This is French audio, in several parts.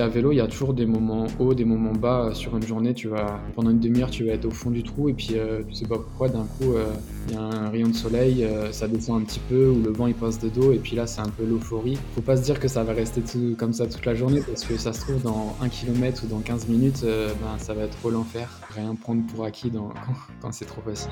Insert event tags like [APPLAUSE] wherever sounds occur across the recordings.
qu'à vélo, il y a toujours des moments hauts, des moments bas. Sur une journée, tu vas, pendant une demi-heure, tu vas être au fond du trou et puis euh, tu sais pas pourquoi, d'un coup, euh, il y a un rayon de soleil, euh, ça descend un petit peu ou le vent il passe de dos et puis là, c'est un peu l'euphorie. Faut pas se dire que ça va rester tout, comme ça toute la journée parce que ça se trouve dans 1 km ou dans 15 minutes, ben, ça va être trop l'enfer. Rien prendre pour acquis dans, [LAUGHS] quand c'est trop facile.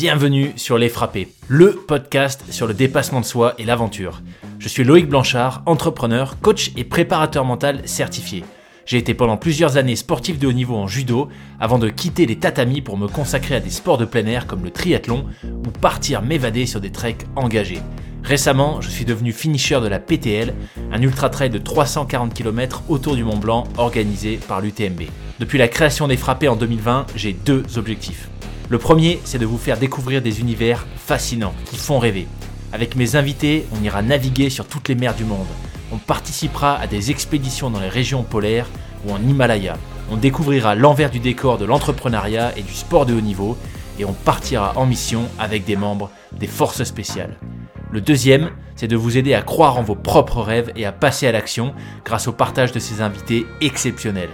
Bienvenue sur Les Frappés, le podcast sur le dépassement de soi et l'aventure. Je suis Loïc Blanchard, entrepreneur, coach et préparateur mental certifié. J'ai été pendant plusieurs années sportif de haut niveau en judo avant de quitter les tatamis pour me consacrer à des sports de plein air comme le triathlon ou partir m'évader sur des treks engagés. Récemment, je suis devenu finisher de la PTL, un ultra trail de 340 km autour du Mont Blanc organisé par l'UTMB. Depuis la création des frappés en 2020, j'ai deux objectifs. Le premier, c'est de vous faire découvrir des univers fascinants qui font rêver. Avec mes invités, on ira naviguer sur toutes les mers du monde. On participera à des expéditions dans les régions polaires ou en Himalaya. On découvrira l'envers du décor de l'entrepreneuriat et du sport de haut niveau et on partira en mission avec des membres des forces spéciales. Le deuxième, c'est de vous aider à croire en vos propres rêves et à passer à l'action grâce au partage de ces invités exceptionnels.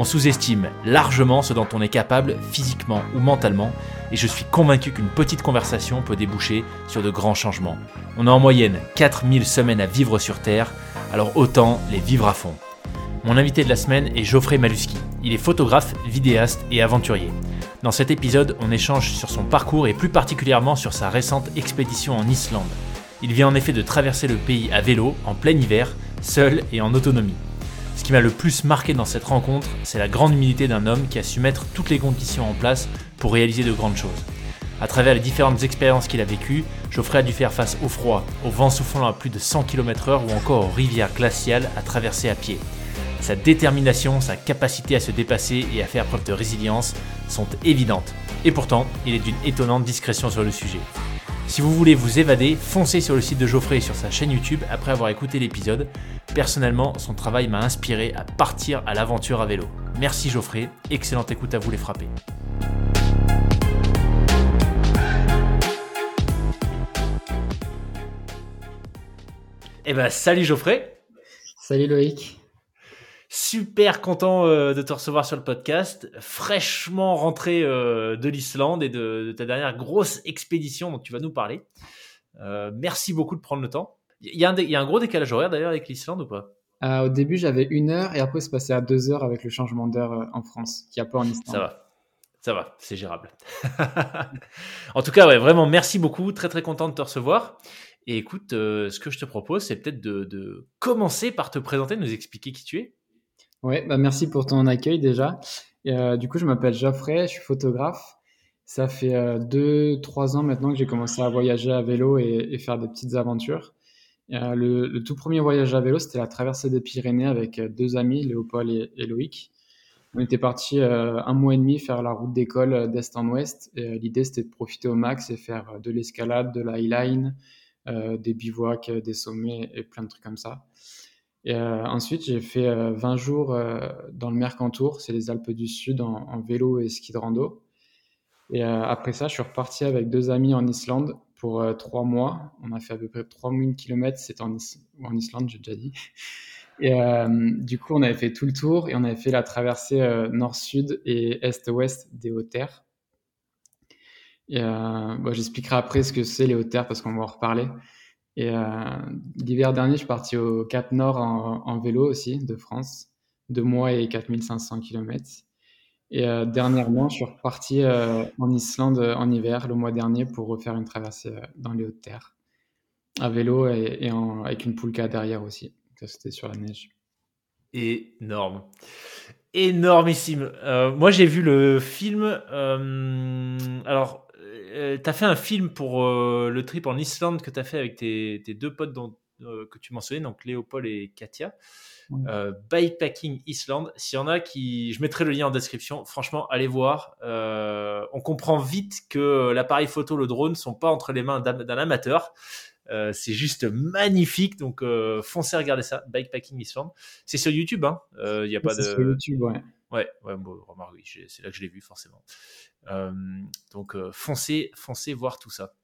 On sous-estime largement ce dont on est capable physiquement ou mentalement, et je suis convaincu qu'une petite conversation peut déboucher sur de grands changements. On a en moyenne 4000 semaines à vivre sur Terre, alors autant les vivre à fond. Mon invité de la semaine est Geoffrey Maluski. Il est photographe, vidéaste et aventurier. Dans cet épisode, on échange sur son parcours et plus particulièrement sur sa récente expédition en Islande. Il vient en effet de traverser le pays à vélo, en plein hiver, seul et en autonomie. Qui m'a le plus marqué dans cette rencontre, c'est la grande humilité d'un homme qui a su mettre toutes les conditions en place pour réaliser de grandes choses. À travers les différentes expériences qu'il a vécues, Geoffrey a dû faire face au froid, au vent soufflant à plus de 100 km/h ou encore aux rivières glaciales à traverser à pied. Sa détermination, sa capacité à se dépasser et à faire preuve de résilience sont évidentes. Et pourtant, il est d'une étonnante discrétion sur le sujet. Si vous voulez vous évader, foncez sur le site de Geoffrey et sur sa chaîne YouTube après avoir écouté l'épisode. Personnellement, son travail m'a inspiré à partir à l'aventure à vélo. Merci Geoffrey, excellente écoute à vous les frapper. Eh ben salut Geoffrey Salut Loïc Super content euh, de te recevoir sur le podcast, fraîchement rentré euh, de l'Islande et de, ta dernière grosse expédition dont tu vas nous parler. Euh, merci beaucoup de prendre le temps. Il y, a un gros décalage horaire d'ailleurs avec l'Islande ou pas? Au début j'avais une heure et après c'est passé à deux heures avec le changement d'heure en France, qui a pas en Islande. Ça va. Ça va, c'est gérable. [LAUGHS] en tout cas, ouais, vraiment, merci beaucoup. Très, très content de te recevoir. Et écoute, ce que je te propose, c'est peut-être de, de, commencer par te présenter, nous expliquer qui tu es. Ouais, bah merci pour ton accueil déjà. Euh, du coup, je m'appelle Geoffrey, je suis photographe. Ça fait euh, deux, trois ans maintenant que j'ai commencé à voyager à vélo et, faire des petites aventures. Euh, le, tout premier voyage à vélo, c'était la traversée des Pyrénées avec deux amis, Léopold et, Loïc. On était partis un mois et demi faire la route d'école d'est en ouest. L'idée, c'était de profiter au max et faire de l'escalade, de la highline, des bivouacs, des sommets et plein de trucs comme ça. Et euh, ensuite, j'ai fait 20 euh, jours euh, dans le Mercantour, c'est les Alpes du Sud, en, vélo et ski de rando. Et après ça, je suis reparti avec deux amis en Islande pour trois mois. On a fait à peu près 3000 km, c'était en, en, Islande, j'ai déjà dit. Et du coup, on avait fait tout le tour et on avait fait la traversée nord-sud et est-ouest des Hautes-Terres. Bon, J'expliquerai après ce que c'est les Hautes-Terres parce qu'on va en reparler. Et euh, l'hiver dernier, je suis parti au Cap Nord en, vélo aussi, de France, deux mois et 4500 km. Et euh, dernièrement, je suis reparti euh, en Islande en hiver, le mois dernier, pour refaire une traversée dans les Hautes-Terres, à vélo et, avec une poulka derrière aussi. C'était sur la neige. Énorme. Énormissime. moi, j'ai vu le film. alors, euh, tu as fait un film pour euh, le trip en Islande que tu as fait avec tes, deux potes dont, euh, que tu mentionnais, donc Léopold et Katia. Bikepacking Islande. S'il y en a qui. Je mettrai le lien en description. Franchement, allez voir. on comprend vite que l'appareil photo, le drone, sont pas entre les mains d'un amateur. Euh, c'est juste magnifique. Donc, euh, foncez regarder ça. Bikepacking Islande. C'est sur YouTube. Hein. Il n'y a pas de. sur YouTube, ouais. Ouais, ouais bon, remarque, oui, c'est là que je l'ai vu, forcément. Donc, foncez, foncez voir tout ça.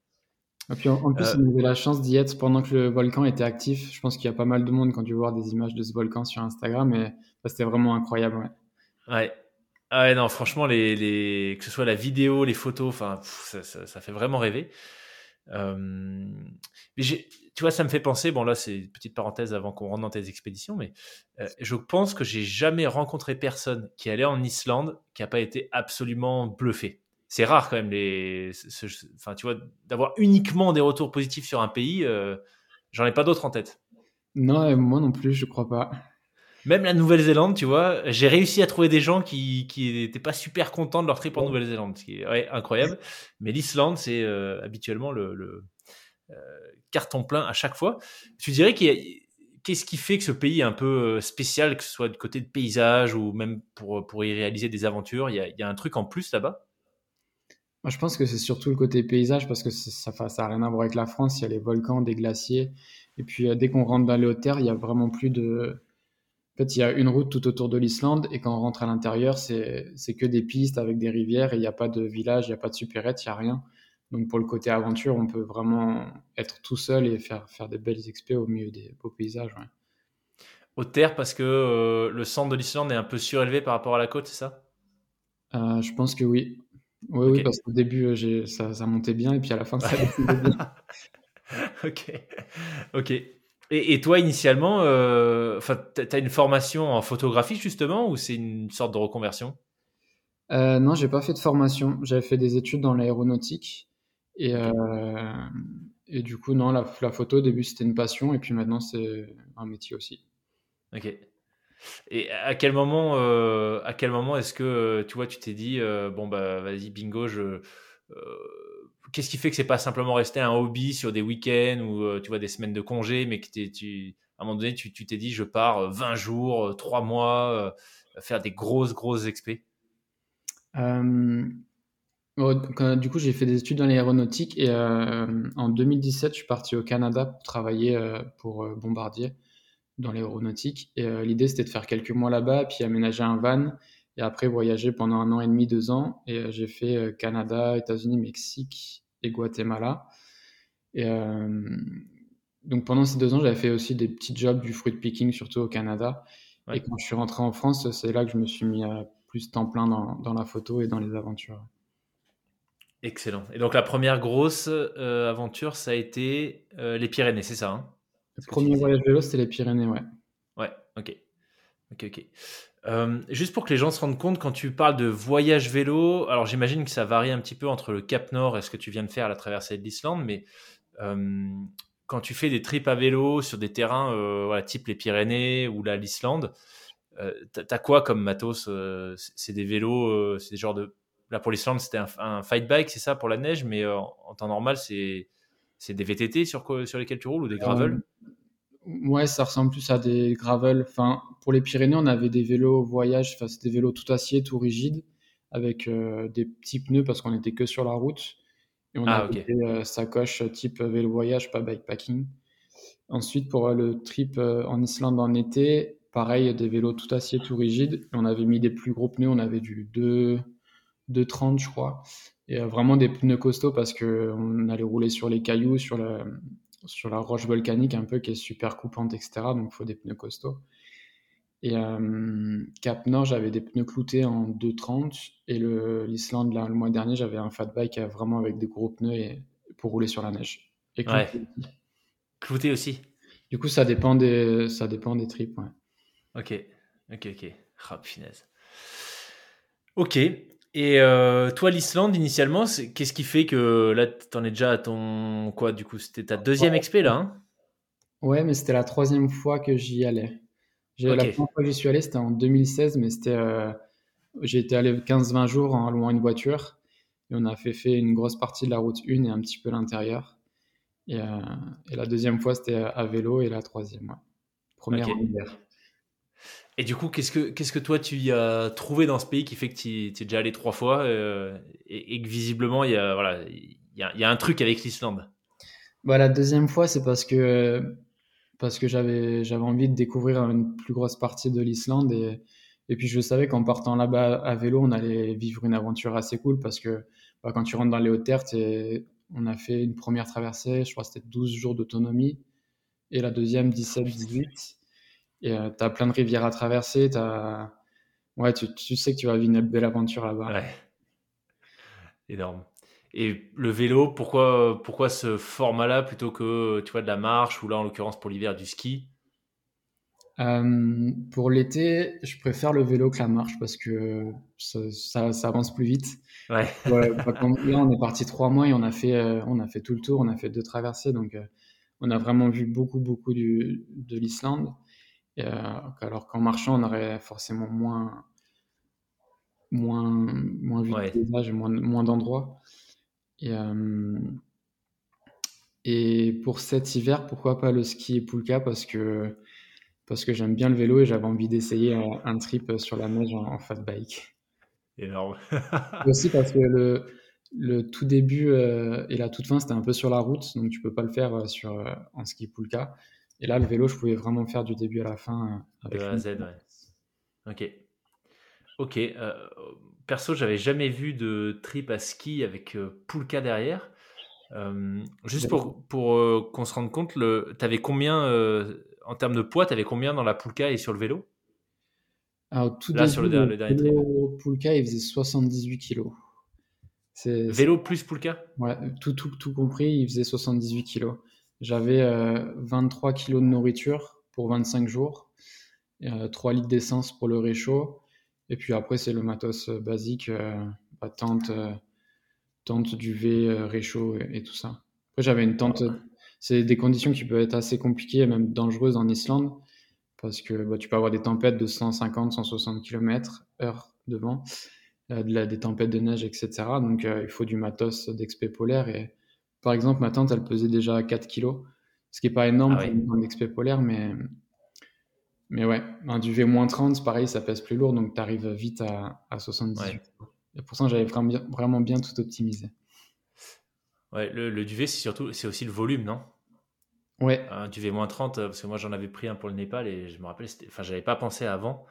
Et puis en, plus, on avait la chance d'y être pendant que le volcan était actif. Je pense qu'il y a pas mal de monde quand tu vois des images de ce volcan sur Instagram. Et c'était vraiment incroyable. Ouais. ouais. Ah ouais, non, franchement, les, les, que ce soit la vidéo, les photos, enfin, ça, ça, fait vraiment rêver. Euh, tu vois, ça me fait penser, bon là c'est une petite parenthèse avant qu'on rentre dans tes expéditions, mais euh, je pense que j'ai jamais rencontré personne qui allait en Islande qui n'a pas été absolument bluffé. C'est rare quand même, les, enfin, tu vois, d'avoir uniquement des retours positifs sur un pays, euh, j'en ai pas d'autres en tête. Non, moi non plus, je crois pas. Même la Nouvelle-Zélande, tu vois, j'ai réussi à trouver des gens qui n'étaient pas super contents de leur trip en Nouvelle-Zélande, ce qui est incroyable. Mais l'Islande, c'est euh, habituellement le, euh, carton plein à chaque fois. Tu dirais qu'est-ce qui fait que ce pays est un peu euh, spécial, que ce soit du côté de paysage ou même pour, pour y réaliser des aventures? Il y a, un truc en plus là-bas? Moi, je pense que c'est surtout le côté paysage parce que ça n'a rien à voir avec la France. Il y a les volcans, des glaciers. Et puis, dès qu'on rentre dans les hautes terres, il n'y a vraiment plus de en fait, il y a une route tout autour de l'Islande et quand on rentre à l'intérieur, c'est que des pistes avec des rivières et il n'y a pas de village, il n'y a pas de supérette, il n'y a rien. Donc pour le côté aventure, on peut vraiment être tout seul et faire, faire des belles expés au milieu des beaux paysages. Ouais. Au terre, parce que euh, le centre de l'Islande est un peu surélevé par rapport à la côte, c'est ça? Euh, Je pense que oui. Oui, oui parce qu'au début, euh, ça, ça, montait bien et puis à la fin, ça descendait bien. [LAUGHS] ok. Ok. Et, toi, initialement, euh, tu as une formation en photographie justement ou c'est une sorte de reconversion? Euh, Non, j'ai pas fait de formation. J'avais fait des études dans l'aéronautique. Et, euh, et du coup, non, la, photo au début c'était une passion et puis maintenant c'est un métier aussi. Ok. Et à quel moment, euh, à quel moment est-ce que tu vois, tu t'es dit bon bah vas-y bingo, je qu'est-ce qui fait que c'est pas simplement rester un hobby sur des week-ends ou euh, tu vois des semaines de congé, mais que tu, à un moment donné tu t'es dit je pars 20 euh, jours, 3 euh, mois, faire des grosses grosses expés Du coup, j'ai fait des études dans l'aéronautique et en 2017, je suis parti au Canada pour travailler pour Bombardier dans l'aéronautique. Et l'idée, c'était de faire quelques mois là-bas, puis aménager un van et après voyager pendant un an et demi, deux ans. Et euh, j'ai fait euh, Canada, États-Unis, Mexique et Guatemala. Et euh, donc pendant ces deux ans, j'avais fait aussi des petits jobs du fruit picking, surtout au Canada. Et quand je suis rentré en France, c'est là que je me suis mis à plus temps plein dans, dans la photo et dans les aventures. Excellent. Et donc la première grosse aventure, ça a été les Pyrénées, c'est ça hein? Le premier voyage vélo, c'était les Pyrénées, ouais. Ouais, ok. Ok, ok. Euh, juste pour que les gens se rendent compte, quand tu parles de voyage vélo, alors j'imagine que ça varie un petit peu entre le Cap Nord et ce que tu viens de faire à la traversée de l'Islande, mais euh, quand tu fais des trips à vélo sur des terrains euh, voilà, type les Pyrénées ou l'Islande, t'as quoi comme matos C'est des vélos, c'est des genres de. Là pour l'Islande, c'était un, fight bike, c'est ça pour la neige, mais en, temps normal, c'est des VTT sur, sur lesquels tu roules ou des gravel Ouais, ça ressemble plus à des gravel. Enfin, pour les Pyrénées, on avait des vélos voyage, enfin, c'était des vélos tout acier, tout rigides, avec euh, des petits pneus parce qu'on était que sur la route. Et on ah, avait des euh, sacoches type vélo voyage, pas bikepacking. Ensuite, pour euh, le trip en Islande en été, pareil, des vélos tout acier, tout rigides. on avait mis des plus gros pneus, on avait du 2, 2,30 je crois. Et vraiment des pneus costauds parce qu'on allait rouler sur les cailloux, sur la, sur la roche volcanique un peu qui est super coupante, etc. Donc il faut des pneus costauds. Et euh, Cap Nord, j'avais des pneus cloutés en 2,30 et l'Islande, le, le mois dernier, j'avais un fat bike vraiment avec des gros pneus et, pour rouler sur la neige. Et clouté, aussi. Du coup, ça dépend des, ça dépend des trips. Ok, ok, ok. Rap finesse. Ok. Et euh, toi, l'Islande, initialement, qu'est-ce qui fait que là, tu en es déjà à ton. Quoi, du coup? C'était ta deuxième expé, là hein? Ouais, mais c'était la troisième fois que j'y allais. La première fois que j'y suis allé, c'était en 2016, mais c'était. Euh, j'ai été allé 15-20 jours en louant une voiture. Et on a fait, fait une grosse partie de la route 1 et un petit peu l'intérieur. Et, euh, et, la deuxième fois, c'était à vélo et la troisième, ouais. Première en hiver. Et du coup, qu'est-ce que, qu'est-ce que toi tu y as trouvé dans ce pays qui fait que tu es déjà allé trois fois euh, et, que visiblement il y a, voilà, il y a, un truc avec l'Islande? Bah, La deuxième fois, c'est parce que, parce que j'avais, j'avais envie de découvrir une plus grosse partie de l'Islande et, et puis je savais qu'en partant là-bas à vélo, on allait vivre une aventure assez cool parce que bah, quand tu rentres dans les hautes terres, on a fait une première traversée, je crois que c'était 12 jours d'autonomie et la deuxième 17, 18. Et euh, tu as plein de rivières à traverser, as... Ouais, tu, tu, sais que tu vas vivre une belle aventure là-bas. Ouais. Énorme. Et le vélo, pourquoi, pourquoi ce format-là plutôt que tu vois, de la marche ou là en l'occurrence pour l'hiver du ski? Euh, Pour l'été, je préfère le vélo que la marche parce que ça, ça, avance plus vite. Ouais. [LAUGHS] ouais bah, là, on est parti trois mois et on a fait, euh, on a fait tout le tour, on a fait deux traversées, donc euh, on a vraiment vu beaucoup, beaucoup du, de l'Islande. Alors qu'en marchant, on aurait forcément moins, moins, moins vu de paysages, moins, moins d'endroits. Et, euh, et pour cet hiver, pourquoi pas le ski et Pulka? Parce que, parce que j'aime bien le vélo et j'avais envie d'essayer un, trip sur la neige en, fat bike. Énorme. [LAUGHS] aussi parce que le, le tout début euh, et la toute fin, c'était un peu sur la route, donc tu peux pas le faire euh, sur, en ski Pulka. Et là, le vélo, je pouvais vraiment faire du début à la fin. Avec de A à Z, ouais. Ok. Ok perso, j'avais jamais vu de trip à ski avec euh, Poulka derrière. Euh, juste pour, pour euh, qu'on se rende compte, tu avais combien, en termes de poids, tu avais combien dans la Poulka et sur le vélo? Alors, tout Là, sur le, dernier, le dernier trip. Poulka, il faisait 78 kilos. Vélo plus Poulka? Ouais, tout, tout, tout compris, il faisait 78 kilos. J'avais 23 kilos de nourriture pour 25 jours, 3 litres d'essence pour le réchaud, et puis après, c'est le matos euh, basique, euh, bah, tente, euh, tente, duvet, réchaud et, tout ça. Après, j'avais une tente. C'est des conditions qui peuvent être assez compliquées et même dangereuses en Islande parce que bah, tu peux avoir des tempêtes de 150, 160 km heure de vent, des tempêtes de neige, etc. Donc il faut du matos d'expé polaire. Et par exemple, ma tente, elle pesait déjà 4 kg, ce qui n'est pas énorme ah pour une d'expé polaire, mais mais ouais, un duvet moins 30, pareil, ça pèse plus lourd, donc tu arrives vite à, à 78. Et pour ça, j'avais vraiment bien, vraiment bien tout optimisé. Ouais, le, duvet, c'est surtout, c'est aussi le volume, non? Ouais. Un duvet moins 30, parce que moi j'en avais pris un pour le Népal et je me rappelle, enfin, j'avais pas pensé avant.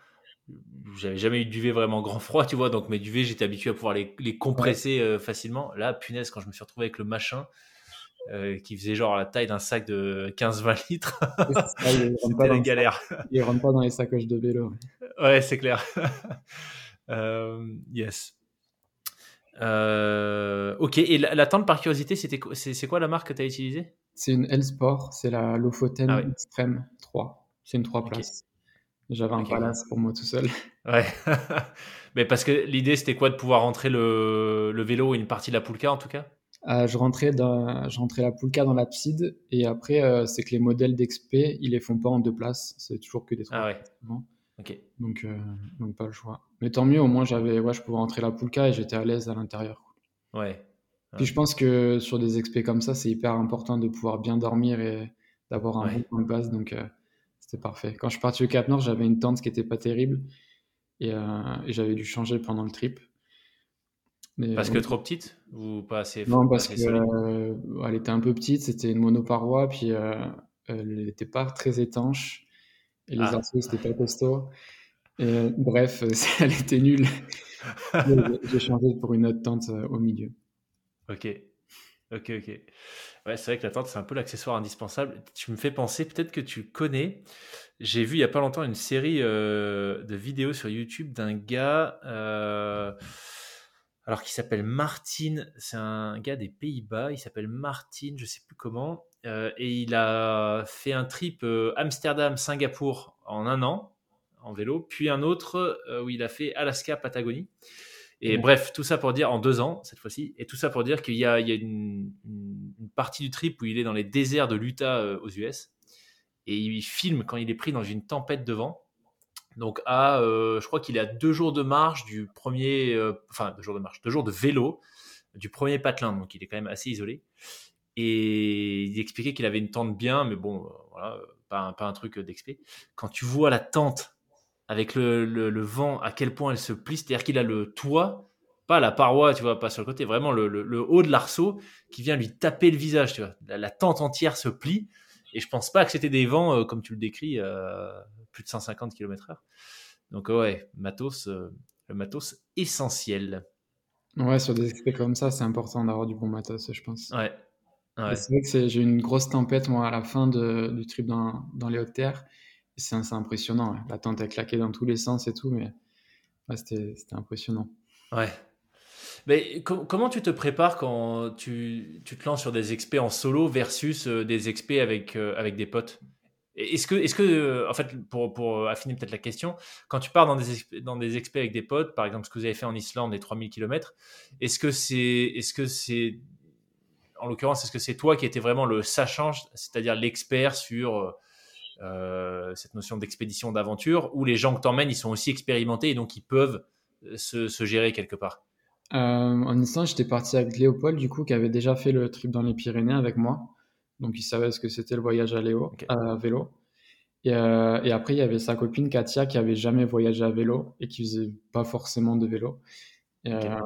J'avais jamais eu de duvet vraiment grand froid, tu vois, donc mes duvets, j'étais habitué à pouvoir les, les compresser euh, facilement. Là, punaise, quand je me suis retrouvé avec le machin, euh, qui faisait genre la taille d'un sac de 15-20 [LAUGHS] litres. C'était la galère. Il rentre pas dans les sacoches de vélo. Ouais, c'est clair. [LAUGHS] euh, yes. Euh, ok, et la, tente par curiosité, c'était c'est quoi la marque que tu as utilisée? C'est une L-Sport, c'est la Lofoten ah Extreme 3. C'est une 3 places. J'avais un palace pour moi tout seul. [LAUGHS] Ouais. [LAUGHS] Mais parce que l'idée c'était quoi de pouvoir rentrer le, le vélo et une partie de la poulka en tout cas? Euh, je, rentrais dans, je rentrais la poulka dans l'abside et après, euh, c'est que les modèles d'XP, ils les font pas en deux places. C'est toujours que des trois. Ah ouais. Ok. Donc, euh, donc, pas le choix. Mais tant mieux, au moins, j'avais, ouais, je pouvais rentrer la poulka et j'étais à l'aise à l'intérieur. Ouais. Puis je pense que sur des XP comme ça, c'est hyper important de pouvoir bien dormir et d'avoir un bon point de base. Donc, c'était parfait. Quand je suis parti au Cap Nord, j'avais une tente qui était pas terrible et, et j'avais dû changer pendant le trip parce que trop petite ou pas assez Non, parce qu'elle euh, était un peu petite, c'était une monoparoi, puis euh, elle n'était pas très étanche, et les ah. arceaux, c'était pas costaud. Et, bref, [LAUGHS] elle était nulle. [LAUGHS] J'ai changé pour une autre tente euh, au milieu. Ok, ok, ok. Ouais, c'est vrai que la tente, c'est un peu l'accessoire indispensable. Tu me fais penser, peut-être que tu connais. J'ai vu il y a pas longtemps une série de vidéos sur YouTube d'un gars alors qui s'appelle Martin, c'est un gars des Pays-Bas, il s'appelle Martin, je sais plus comment, euh, et il a fait un trip euh, Amsterdam-Singapour en un an en vélo, puis un autre euh, où il a fait Alaska-Patagonie. Et bref, tout ça pour dire, en deux ans cette fois-ci, et tout ça pour dire qu'il y a, une, une, partie du trip où il est dans les déserts de l'Utah aux US, et il filme quand il est pris dans une tempête de vent donc à, euh, je crois qu'il est à deux jours de marche du premier, euh, enfin deux jours de marche, deux jours de vélo du premier patelin, donc il est quand même assez isolé. Et il expliquait qu'il avait une tente bien, mais bon, euh, voilà, pas, pas un truc d'expé. Quand tu vois la tente avec le, le, vent, à quel point elle se plie, c'est-à-dire qu'il a le toit pas la paroi, tu vois, pas sur le côté, vraiment le, haut de l'arceau qui vient lui taper le visage, tu vois. La, tente entière se plie. Et je pense pas que c'était des vents, comme tu le décris, plus de 150 km/h. Donc, ouais, matos, le matos essentiel. Ouais, sur des expés comme ça, c'est important d'avoir du bon matos, je pense. Ouais. C'est vrai que j'ai eu une grosse tempête, moi, à la fin de, du trip dans, dans les hautes terres. C'est impressionnant. La tente a claqué dans tous les sens et tout, mais c'était impressionnant. Ouais. Mais comment tu te prépares quand tu, tu, te lances sur des expés en solo versus euh, des expés avec, euh, avec des potes? Est-ce que, est -ce que euh, en fait, pour, pour affiner peut-être la question, quand tu pars dans des, dans des expés avec des potes, par exemple ce que vous avez fait en Islande, les 3000 km, est-ce que c'est, est-ce que c'est, en l'occurrence, est-ce que c'est toi qui étais vraiment le sachant, c'est-à-dire l'expert sur cette notion d'expédition, d'aventure, où les gens que t'emmènes, ils sont aussi expérimentés et donc ils peuvent euh, se, se gérer quelque part En Islande, j'étais parti avec Léopold, du coup, qui avait déjà fait le trip dans les Pyrénées avec moi. Donc, il savait ce que c'était le voyage à, Léo, à vélo. Et, euh, et, après, il y avait sa copine Katia qui avait jamais voyagé à vélo et qui faisait pas forcément de vélo. Et, euh,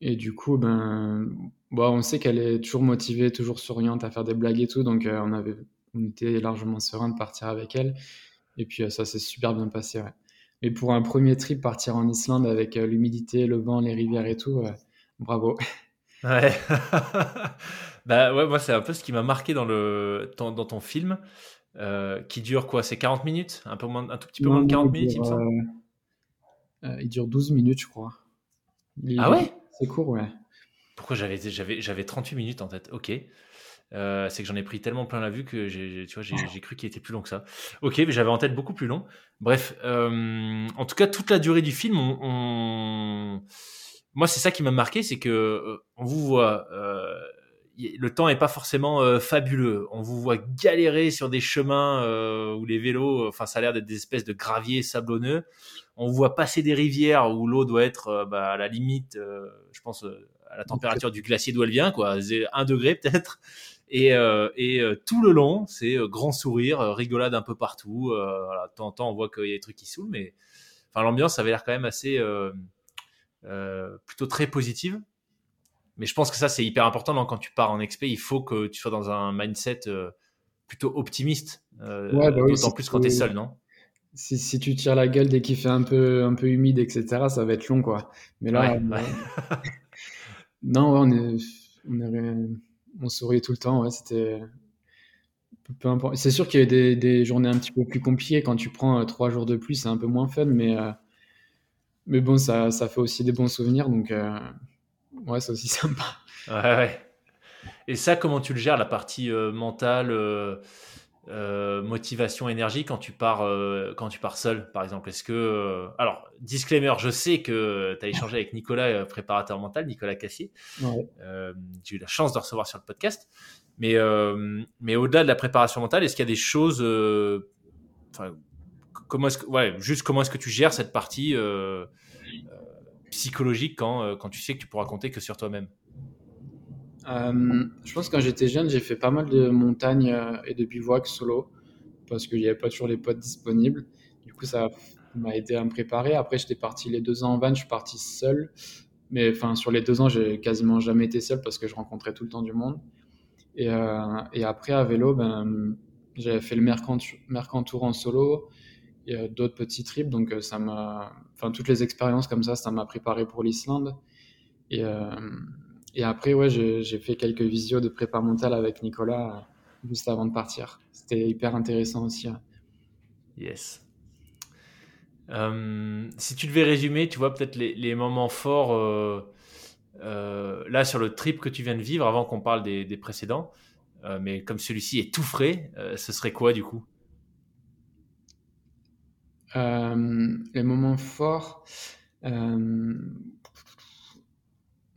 et du coup, ben, bon, on sait qu'elle est toujours motivée, toujours souriante à faire des blagues et tout. Donc, euh, on, avait, on était largement serein de partir avec elle. Et puis, ça s'est super bien passé. Ouais. Mais pour un premier trip, partir en Islande avec l'humidité, le vent, les rivières et tout, bravo. Ouais. [LAUGHS] bah ouais, moi c'est un peu ce qui m'a marqué dans le dans, dans ton film, euh, qui dure quoi C'est 40 minutes, un peu moins, un tout petit peu moins de 40 minutes, il me semble. Euh, il dure 12 minutes, je crois. ah ouais? C'est court, ouais. Pourquoi j'avais j'avais j'avais 38 minutes en tête? Ok. Euh, c'est que j'en ai pris tellement plein la vue que j'ai, tu vois, j'ai, cru qu'il était plus long que ça. Ok, mais j'avais en tête beaucoup plus long. Bref, en tout cas, toute la durée du film, on moi, c'est ça qui m'a marqué, c'est que euh, on vous voit. Euh, le temps n'est pas forcément euh, fabuleux. On vous voit galérer sur des chemins où les vélos, enfin, ça a l'air d'être des espèces de graviers sablonneux. On vous voit passer des rivières où l'eau doit être bah, à la limite, je pense, à la température du glacier d'où elle vient, quoi, 1 degré peut-être. Et, et tout le long, c'est grand sourire, rigolade un peu partout. voilà, de temps en temps, on voit qu'il y a des trucs qui saoulent, mais enfin, l'ambiance avait l'air quand même assez euh, plutôt très positive. Mais je pense que ça, c'est hyper important. Quand tu pars en XP, il faut que tu sois dans un mindset euh, plutôt optimiste. Euh, bah d'autant plus quand tu es seul, non? Si, si, tu tires la gueule dès qu'il fait un peu, un peu humide, etc., ça va être long, quoi. Mais là, [LAUGHS] non, on, est, on, on souriait tout le temps. Ouais, c'était peu importe. C'est sûr qu'il y a des, des, journées un petit peu plus compliquées. Quand tu prends trois jours de plus, c'est un peu moins fun, mais mais bon, ça, ça, fait aussi des bons souvenirs, donc euh, ouais, c'est aussi [LAUGHS] sympa. Ouais, ouais. Et ça, comment tu le gères, la partie euh, mentale, euh, motivation, énergie, quand tu pars, quand tu pars seul, par exemple Est-ce que. alors, disclaimer, je sais que tu as échangé avec Nicolas, préparateur mental, Nicolas Cassier. J'ai eu la chance de recevoir sur le podcast. Mais, mais au-delà de la préparation mentale, est-ce qu'il y a des choses comment est-ce que, ouais, juste comment est-ce que tu gères cette partie euh, euh, psychologique quand, euh, quand tu sais que tu pourras compter que sur toi-même? Je pense que quand j'étais jeune, j'ai fait pas mal de montagnes et de bivouac solo parce qu'il n'y avait pas toujours les potes disponibles. Du coup, ça m'a aidé à me préparer. Après, j'étais parti les deux ans en van, je suis parti seul. Mais enfin, sur les deux ans, j'ai quasiment jamais été seul parce que je rencontrais tout le temps du monde. Et, et après, à vélo, ben, j'avais fait le Mercantour en solo et d'autres petits trips. Donc, euh, ça m'a, enfin, toutes les expériences comme ça, ça m'a préparé pour l'Islande. Et, euh, et après, ouais, j'ai fait quelques visios de prépa mentale avec Nicolas euh, juste avant de partir. C'était hyper intéressant aussi. Hein. Yes. si tu devais résumer, tu vois, peut-être les, les, moments forts là sur le trip que tu viens de vivre avant qu'on parle des, des précédents, mais comme celui-ci est tout frais, ce serait quoi du coup? Euh, les moments forts.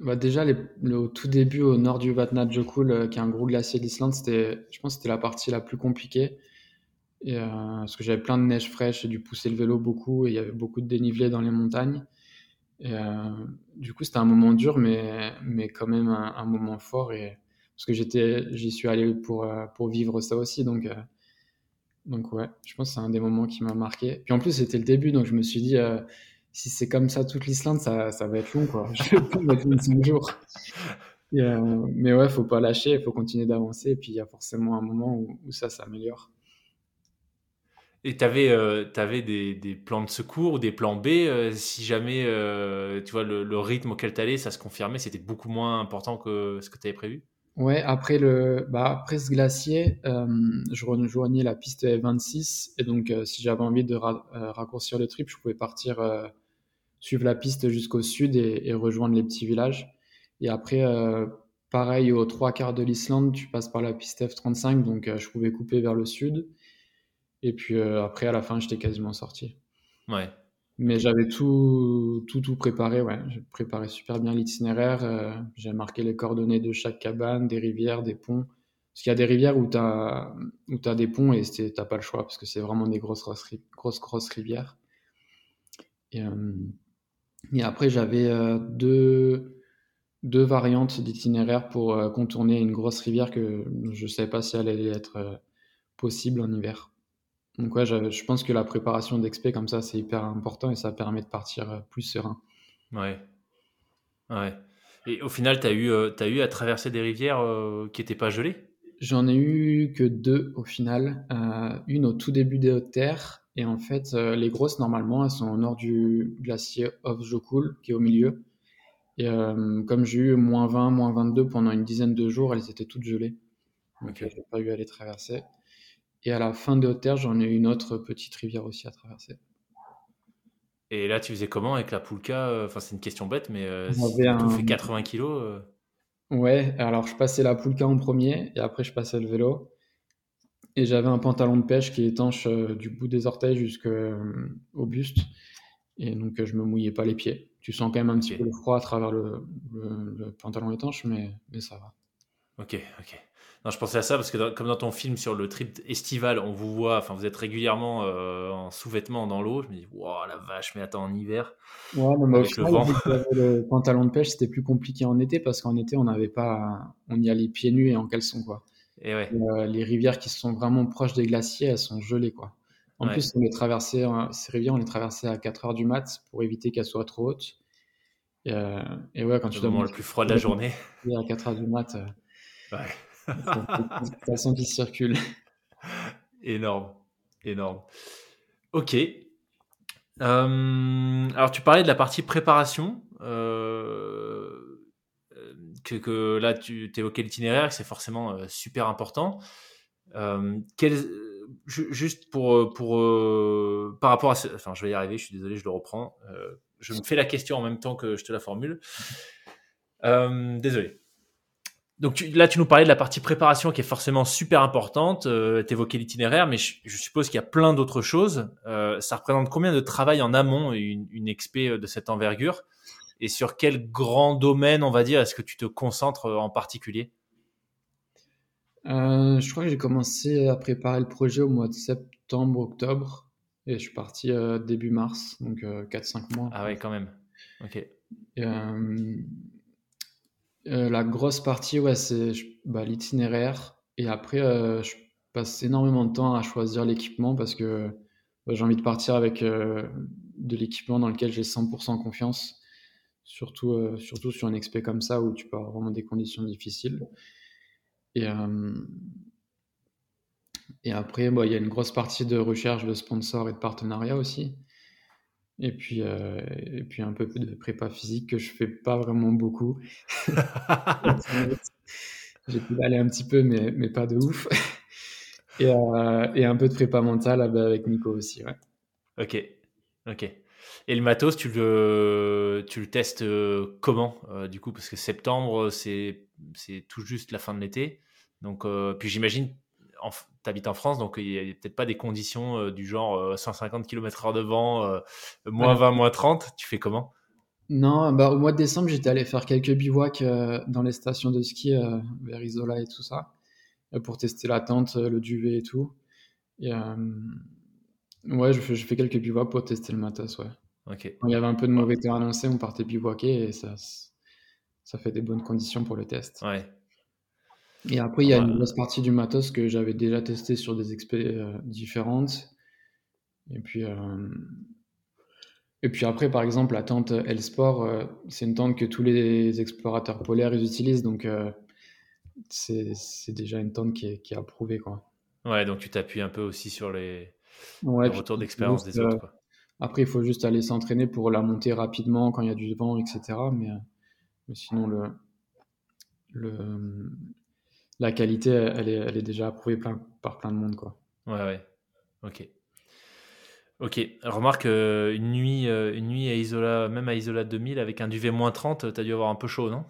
Euh, bah déjà, le, au tout début, au nord du Vatnajökull, euh, qui est un gros glacier d'Islande, c'était, je pense c'était la partie la plus compliquée. Et, parce que j'avais plein de neige fraîche, j'ai dû pousser le vélo beaucoup et il y avait beaucoup de dénivelé dans les montagnes. Et, du coup, c'était un moment dur, mais, mais quand même un, moment fort. Et, parce que j'étais, j'y suis allé pour, pour vivre ça aussi. Donc, donc ouais, je pense que c'est un des moments qui m'a marqué. Puis en plus, c'était le début, donc je me suis dit, euh, si c'est comme ça toute l'Islande, ça, ça va être long, quoi. [LAUGHS] Je vais pas mettre 25 jours. Euh, mais ouais, faut pas lâcher, il faut continuer d'avancer. Et puis, il y a forcément un moment où, ça s'améliore. Et tu avais, euh, des, des, plans de secours ou des plans B euh, si jamais tu vois, le, rythme auquel tu allais, ça se confirmait, c'était beaucoup moins important que ce que tu avais prévu? Ouais, après, le, bah, après ce glacier, je rejoignais la piste F26. Et donc, si j'avais envie de raccourcir le trip, je pouvais partir suivre la piste jusqu'au sud et, rejoindre les petits villages. Et après, euh, pareil, aux trois quarts de l'Islande, tu passes par la piste F35, donc euh, je pouvais couper vers le sud. Et puis euh, après, à la fin, j'étais quasiment sorti. Ouais. Mais j'avais tout, tout, tout préparé, ouais. J'ai préparé super bien l'itinéraire. j'ai marqué les coordonnées de chaque cabane, des rivières, des ponts. Parce qu'il y a des rivières où tu as, as des ponts et tu n'as pas le choix, parce que c'est vraiment des grosses, grosses, grosses, rivières. Et, et après, j'avais euh, deux, deux variantes d'itinéraire pour euh, contourner une grosse rivière que je ne savais pas si elle allait être euh, possible en hiver. Donc ouais, je, pense que la préparation d'expé comme ça, c'est hyper important et ça permet de partir plus serein. Ouais. Ouais. Et au final, tu as, eu, as eu à traverser des rivières qui n'étaient pas gelées? J'en ai eu que deux au final. une au tout début des hautes terres et en fait, euh, les grosses, normalement, elles sont au nord du glacier Jokul, qui est au milieu. Et euh, comme j'ai eu moins 20, moins 22 pendant une dizaine de jours, elles étaient toutes gelées. Donc, je n'ai pas eu à les traverser. Et à la fin de Haute-Terre, j'en ai eu une autre petite rivière aussi à traverser. Et là, tu faisais comment avec la Poulka euh, Enfin, c'est une question bête, mais tu un... fait 80 kilos. Ouais, alors je passais la Poulka en premier et après je passais le vélo. Et j'avais un pantalon de pêche qui est étanche euh, du bout des orteils jusqu'au euh, buste. Et donc, euh, je me mouillais pas les pieds. Tu sens quand même un petit peu le froid à travers le, pantalon étanche, mais, mais ça va. Ok, ok. Non, je pensais à ça parce que comme dans ton film sur le trip estival, on vous voit, enfin vous êtes régulièrement en sous-vêtements dans l'eau. Je me dis, wow, la vache, mais attends, en hiver. Ouais, mais avec le, vent. le pantalon de pêche, c'était plus compliqué en été parce qu'en été, on n'avait pas, on y allait pieds nus et en caleçon, quoi. Euh, les rivières qui sont vraiment proches des glaciers, elles sont gelées. Quoi. En plus, on les traversait, euh, ces rivières, on les traversait à 4 heures du mat pour éviter qu'elles soient trop hautes. Et, euh, ouais, quand le tu moment le plus froid de la [LAUGHS] journée. À 4 heures du mat, euh, ouais. [LAUGHS] sent qui circule. [LAUGHS] Énorme, énorme. Ok. alors, tu parlais de la partie préparation. Euh, que, là, tu évoquais l'itinéraire, que c'est forcément euh, super important. Euh, juste pour, euh, pour par rapport à ce, enfin je vais y arriver, je suis désolé, je le reprends. je me fais la question en même temps que je te la formule. [LAUGHS] désolé. Donc là, tu nous parlais de la partie préparation qui est forcément super importante. Euh, tu évoquais l'itinéraire, mais je, suppose qu'il y a plein d'autres choses. ça représente combien de travail en amont une, une expé de cette envergure? Et sur quel grand domaine, on va dire, est-ce que tu te concentres euh, en particulier? Euh, Je crois que j'ai commencé à préparer le projet au mois de septembre, octobre, et je suis parti euh, début mars, donc 4-5 mois. Ah ouais, quand même. Ok. la grosse partie, ouais, c'est bah, l'itinéraire, et après, je passe énormément de temps à choisir l'équipement parce que bah, j'ai envie de partir avec de l'équipement dans lequel j'ai 100% confiance surtout, euh, surtout sur un expé comme ça où tu peux avoir vraiment des conditions difficiles. Et, euh, et après, il y a une grosse partie de recherche de sponsors et de partenariats aussi. Et puis, euh, et puis un peu de prépa physique que je fais pas vraiment beaucoup. [LAUGHS] J'ai pu aller un petit peu, mais, mais pas de ouf. Et, et un peu de prépa mentale avec Nico aussi. Ouais. Ok, ok. Et le matos, tu le, tu le testes euh, comment euh, du coup? Parce que septembre, c'est tout juste la fin de l'été. Donc, euh, puis j'imagine, tu habites en France, donc il n'y a peut-être pas des conditions du genre 150 km/h de vent, moins 20, moins 30. Tu fais comment? Non, bah, au mois de décembre, j'étais allé faire quelques bivouacs dans les stations de ski vers Isola et tout ça, pour tester la tente, le duvet et tout. Et, ouais, je fais, je fais quelques bivouacs pour tester le matos, ouais. Il y avait un peu de mauvais temps annoncé, on partait bivouaquer et ça, ça fait des bonnes conditions pour le test. Ouais. Et après, il y a une grosse partie du matos que j'avais déjà testé sur des expériences euh, différentes. Et puis, euh, Et puis après, par exemple, la tente L-Sport, euh, c'est une tente que tous les explorateurs polaires ils utilisent, donc c'est déjà une tente qui est, qui est approuvée. Quoi. Ouais, donc tu t'appuies un peu aussi sur les, ouais, retours d'expérience des autres. Quoi. Après, il faut juste aller s'entraîner pour la monter rapidement quand il y a du vent, etc. Mais, mais sinon, le, le, la qualité, elle est, elle est déjà approuvée par plein de monde. Quoi. Ouais, ouais. Ok. Ok, remarque euh, une nuit, euh, une nuit à Isola, même à Isola 2000 avec un duvet moins 30, tu as dû avoir un peu chaud, non?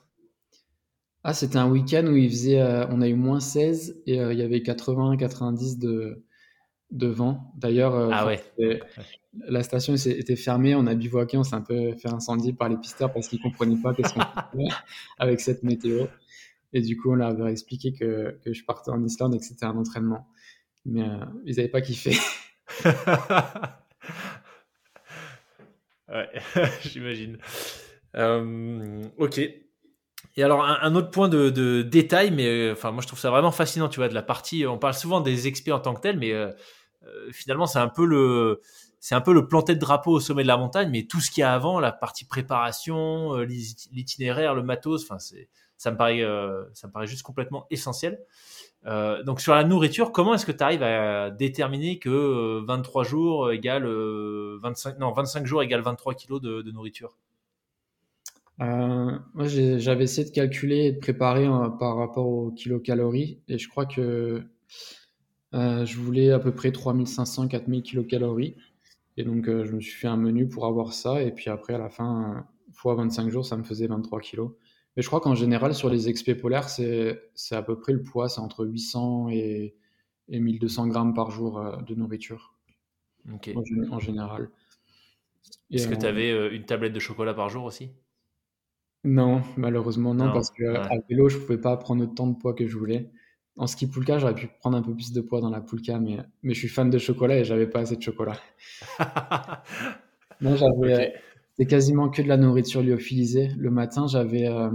Ah, c'était un week-end où il faisait, euh, on a eu moins 16 et il y avait 80-90 de, de vent. D'ailleurs, ah ouais. la station était fermée, on a bivouaqué, on s'est un peu fait incendier par les pisteurs parce qu'ils comprenaient pas qu'est-ce qu'on faisait [LAUGHS] avec cette météo. Et du coup, on leur avait expliqué que, que je partais en Islande et que c'était un entraînement. Mais ils n'avaient pas kiffé. [LAUGHS] ouais, [LAUGHS] j'imagine. Euh, ok. Et alors, un, autre point de, détail, mais euh, moi je trouve ça vraiment fascinant, tu vois, de la partie. On parle souvent des experts en tant que tel, mais euh, finalement, c'est un peu le. C'est un peu le planter de drapeau au sommet de la montagne, mais tout ce qu'il y a avant, la partie préparation, l'itinéraire, le matos, enfin, ça me paraît, ça me paraît juste complètement essentiel. Euh, donc sur la nourriture, comment est-ce que tu arrives à déterminer que 23 euh, jours égale 25 non 25 jours égale 23 kilos de, nourriture? Euh, Moi j'avais essayé de calculer et de préparer par rapport aux kilocalories et je crois que je voulais à peu près 3500-4000 kilocalories et donc je me suis fait un menu pour avoir ça et puis après à la fin fois 25 jours ça me faisait 23 kilos. Mais je crois qu'en général, sur les expés polaires, c'est à peu près le poids, c'est entre 800 et, et 1200 grammes par jour euh, de nourriture. En, général. Est-ce que tu avais euh, une tablette de chocolat par jour aussi? Non, malheureusement non, parce qu'à vélo, je pouvais pas prendre autant de poids que je voulais. En ski poulka, j'aurais pu prendre un peu plus de poids dans la poulka, mais, mais je suis fan de chocolat et j'avais pas assez de chocolat. [LAUGHS] non, j'avais c'est quasiment que de la nourriture lyophilisée. Le matin, j'avais euh,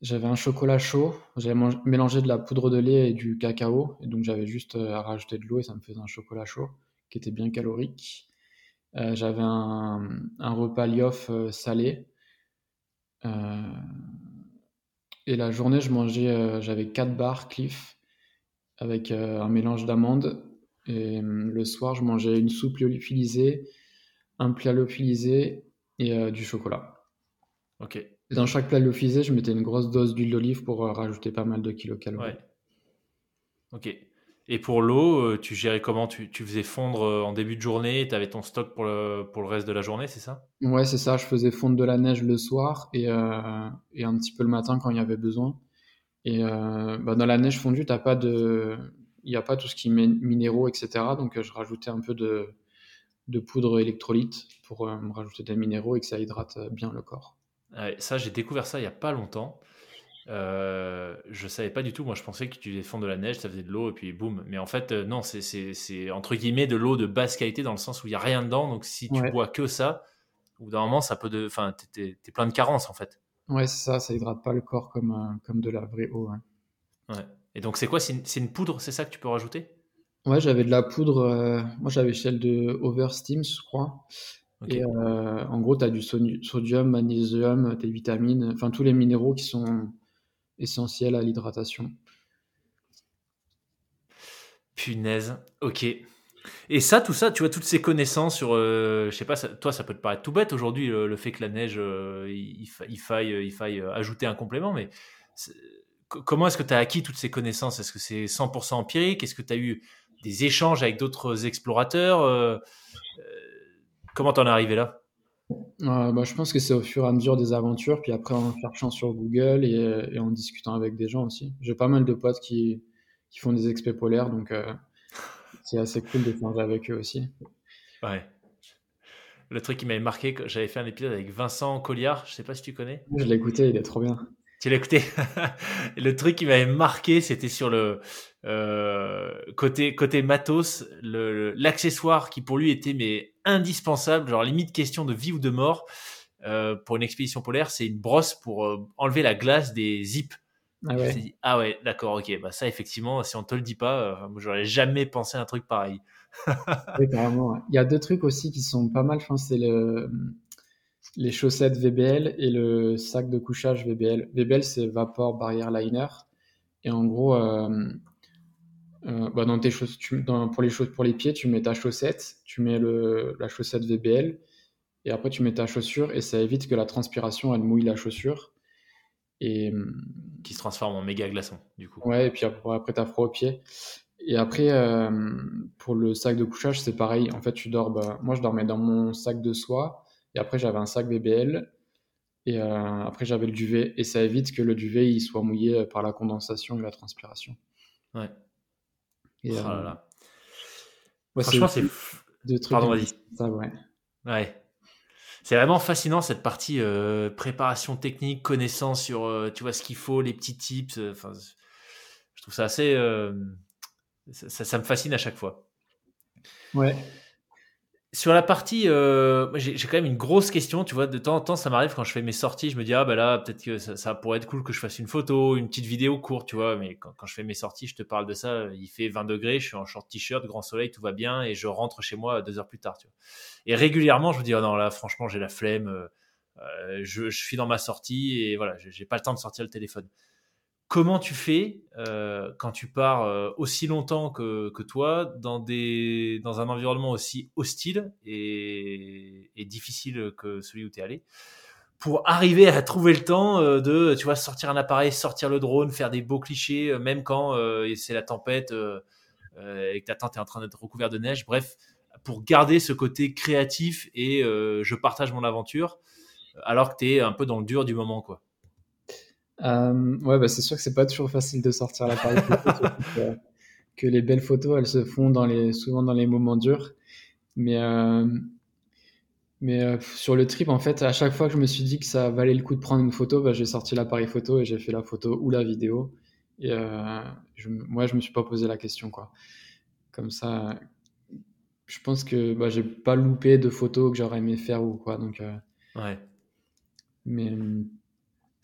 j'avais un chocolat chaud. J'avais mélangé de la poudre de lait et du cacao. Et donc, j'avais juste euh, à rajouter de l'eau et ça me faisait un chocolat chaud qui était bien calorique. Euh, j'avais un, un, repas lyof salé. Et la journée, je mangeais, j'avais 4 barres Cliff avec un mélange d'amandes. Et le soir, je mangeais une soupe lyophilisée un plat lyophilisé et euh, du chocolat. Ok. Dans chaque plat lyophilisé, je mettais une grosse dose d'huile d'olive pour euh, rajouter pas mal de kilocalories. Ouais. Ok. Et pour l'eau, euh, tu gérais comment? Tu, tu, faisais fondre en début de journée tu avais ton stock pour le, pour le reste de la journée, c'est ça? Ouais, c'est ça. Je faisais fondre de la neige le soir et, et, un petit peu le matin quand il y avait besoin. Et bah, dans la neige fondue, t'as pas de... il n'y a pas tout ce qui est minéraux, etc. Donc je rajoutais un peu de, de poudre électrolyte pour euh, me rajouter des minéraux et que ça hydrate euh, bien le corps. ça, j'ai découvert ça il n'y a pas longtemps. Euh, je savais pas du tout. Moi, je pensais que tu fondre de la neige, ça faisait de l'eau et puis boum. Mais en fait, euh, non, c'est entre guillemets de l'eau de basse qualité dans le sens où il n'y a rien dedans. Donc, si tu bois que ça, au bout d'un moment, ça peut de. Enfin, t'es es, plein de carences en fait. Ouais, c'est ça. Ça hydrate pas le corps comme, comme de la vraie eau. Ouais. Et donc, c'est quoi? C'est une, une, poudre, c'est ça que tu peux rajouter? Ouais, j'avais de la poudre. Euh, moi, j'avais celle de Oversteam, je crois. Et euh, en gros, tu as du sodium, magnésium, tes vitamines, enfin tous les minéraux qui sont essentiels à l'hydratation. Punaise, ok. Et ça, tout ça, tu vois, toutes ces connaissances sur, euh, je sais pas, toi, ça peut te paraître tout bête aujourd'hui, le, fait que la neige, il, faille, il faille ajouter un complément, mais comment est-ce que tu as acquis toutes ces connaissances? Est-ce que c'est 100% empirique? Est-ce que tu as eu des échanges avec d'autres explorateurs? Euh, euh, comment t'en es arrivé là? Euh, bah, je pense que c'est au fur et à mesure des aventures, puis après en cherchant sur Google et, en discutant avec des gens aussi. J'ai pas mal de potes qui, qui font des expés polaires, donc c'est assez cool d'échanger avec eux aussi. Ouais. Le truc qui m'avait marqué, j'avais fait un épisode avec Vincent Colliard, je sais pas si tu connais. Je l'ai écouté, il est trop bien. Tu l'as écouté [LAUGHS] Le truc qui m'avait marqué, c'était sur le euh, côté côté matos, l'accessoire qui pour lui était mais indispensable, genre limite question de vie ou de mort euh, pour une expédition polaire, c'est une brosse pour euh, enlever la glace des zips. Ah ouais. ah ouais, d'accord, ok. Bah ça effectivement, si on te le dit pas, moi j'aurais jamais pensé à un truc pareil. [LAUGHS] oui, carrément. Il y a deux trucs aussi qui sont pas mal, c'est le, les chaussettes VBL et le sac de couchage VBL. VBL, c'est Vapor Barrier Liner. Et en gros, euh, euh, bah dans tes pour, les pour les pieds, tu mets ta chaussette, tu mets le, la chaussette VBL, et après tu mets ta chaussure, et ça évite que la transpiration, elle mouille la chaussure. Et, qui se transforme en méga glaçon, du coup. Ouais, et puis après, après tu as froid aux pieds. Et après, euh, pour le sac de couchage, c'est pareil. En fait, tu dors. Bah, moi, je dormais dans mon sac de soie. Et après, j'avais un sac BBL. Et euh, après, j'avais le duvet. Et ça évite que le duvet il soit mouillé par la condensation et la transpiration. Ouais. Et, oh là là. Franchement, c'est deux trucs. Pardon, vas-y. Ça, ouais. Ouais. C'est vraiment fascinant cette partie euh, préparation technique, connaissance sur tu vois ce qu'il faut, les petits tips. Enfin, je trouve ça assez ça, me fascine à chaque fois. Ouais. Sur la partie, euh, j'ai quand même une grosse question, tu vois, de temps en temps, ça m'arrive quand je fais mes sorties, je me dis, ah ben là, peut-être que ça, pourrait être cool que je fasse une photo, une petite vidéo courte, tu vois, mais quand, je fais mes sorties, je te parle de ça, il fait 20 degrés, je suis en short t-shirt, grand soleil, tout va bien, et je rentre chez moi deux heures plus tard, tu vois. Et régulièrement, je me dis, oh non, là, franchement, j'ai la flemme, euh, je, je, suis dans ma sortie, et voilà, j'ai pas le temps de sortir le téléphone comment tu fais euh, quand tu pars euh, aussi longtemps que, toi dans, un environnement aussi hostile et, difficile que celui où tu es allé pour arriver à trouver le temps euh, de tu vois sortir un appareil, sortir le drone, faire des beaux clichés même quand c'est la tempête et que ta tente est en train d'être recouverte de neige. Bref, pour garder ce côté créatif et je partage mon aventure alors que tu es un peu dans le dur du moment quoi. Euh, ouais, bah, c'est sûr que c'est pas toujours facile de sortir l'appareil photo, [LAUGHS] que, que, les belles photos, elles se font dans les, souvent dans les moments durs. Mais, euh, mais euh, sur le trip, en fait, à chaque fois que je me suis dit que ça valait le coup de prendre une photo, bah, j'ai sorti l'appareil photo et j'ai fait la photo ou la vidéo. Et je, moi, je me suis pas posé la question, quoi. Comme ça, je pense que bah, j'ai pas loupé de photos que j'aurais aimé faire ou quoi. Donc, ouais. Mais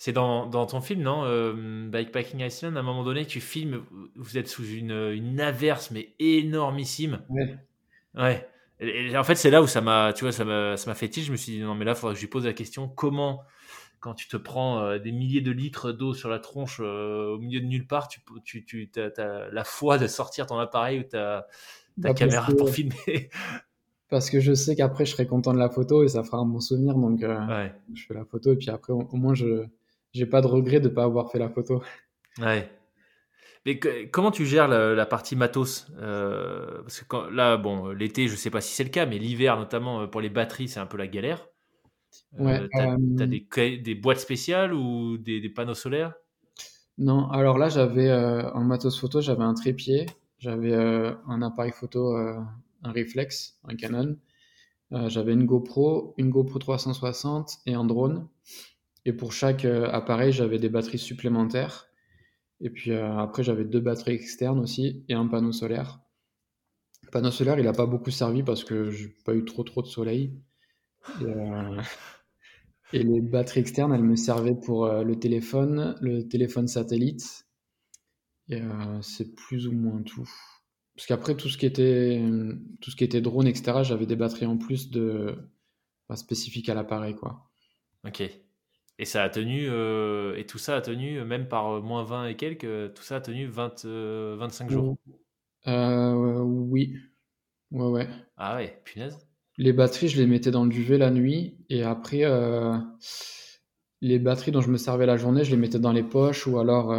c'est dans, dans, ton film, non euh, Bikepacking Iceland, à un moment donné, tu filmes, vous êtes sous une, une averse, mais énormissime. Ouais. Ouais. Et, en fait, c'est là où ça m'a, tu vois, ça m'a, ça m'a fait tilt. Je me suis dit, non, mais là, il faudrait que je lui pose la question comment, quand tu te prends euh, des milliers de litres d'eau sur la tronche euh, au milieu de nulle part, tu, tu, tu as, la foi de sortir ton appareil ou ta, ta bah, caméra pour filmer? parce que je sais qu'après je serai content de la photo et ça fera un bon souvenir donc je fais la photo et puis après au moins je, j'ai pas de regret de pas avoir fait la photo. Ouais. Mais comment tu gères la, partie matos euh, Parce que là, bon, l'été, je sais pas si c'est le cas, mais l'hiver, notamment euh, pour les batteries, c'est un peu la galère. Euh, ouais, tu as, des, des, boîtes spéciales ou des, des panneaux solaires? Non, alors là, j'avais en matos photo, j'avais un trépied, j'avais un appareil photo, un réflexe, un Canon. j'avais une GoPro, une GoPro 360 et un drone. Et pour chaque euh, appareil, j'avais des batteries supplémentaires. Et puis euh, après, j'avais deux batteries externes aussi et un panneau solaire. Le panneau solaire, il n'a pas beaucoup servi parce que j'ai pas eu trop trop de soleil. Et, euh, [LAUGHS] les batteries externes, elles me servaient pour le téléphone, le téléphone satellite. Et c'est plus ou moins tout. Parce qu'après, tout ce qui était, tout ce qui était drone, etc., j'avais des batteries en plus de, spécifiques à l'appareil, quoi. Ok. Et ça a tenu, euh, et tout ça a tenu, même par euh, moins 20 et quelques, euh, tout ça a tenu 20, 25 jours. oui. Ouais, ouais. Ah ouais, punaise. Les batteries, je les mettais dans le duvet la nuit, et après, les batteries dont je me servais la journée, je les mettais dans les poches, ou alors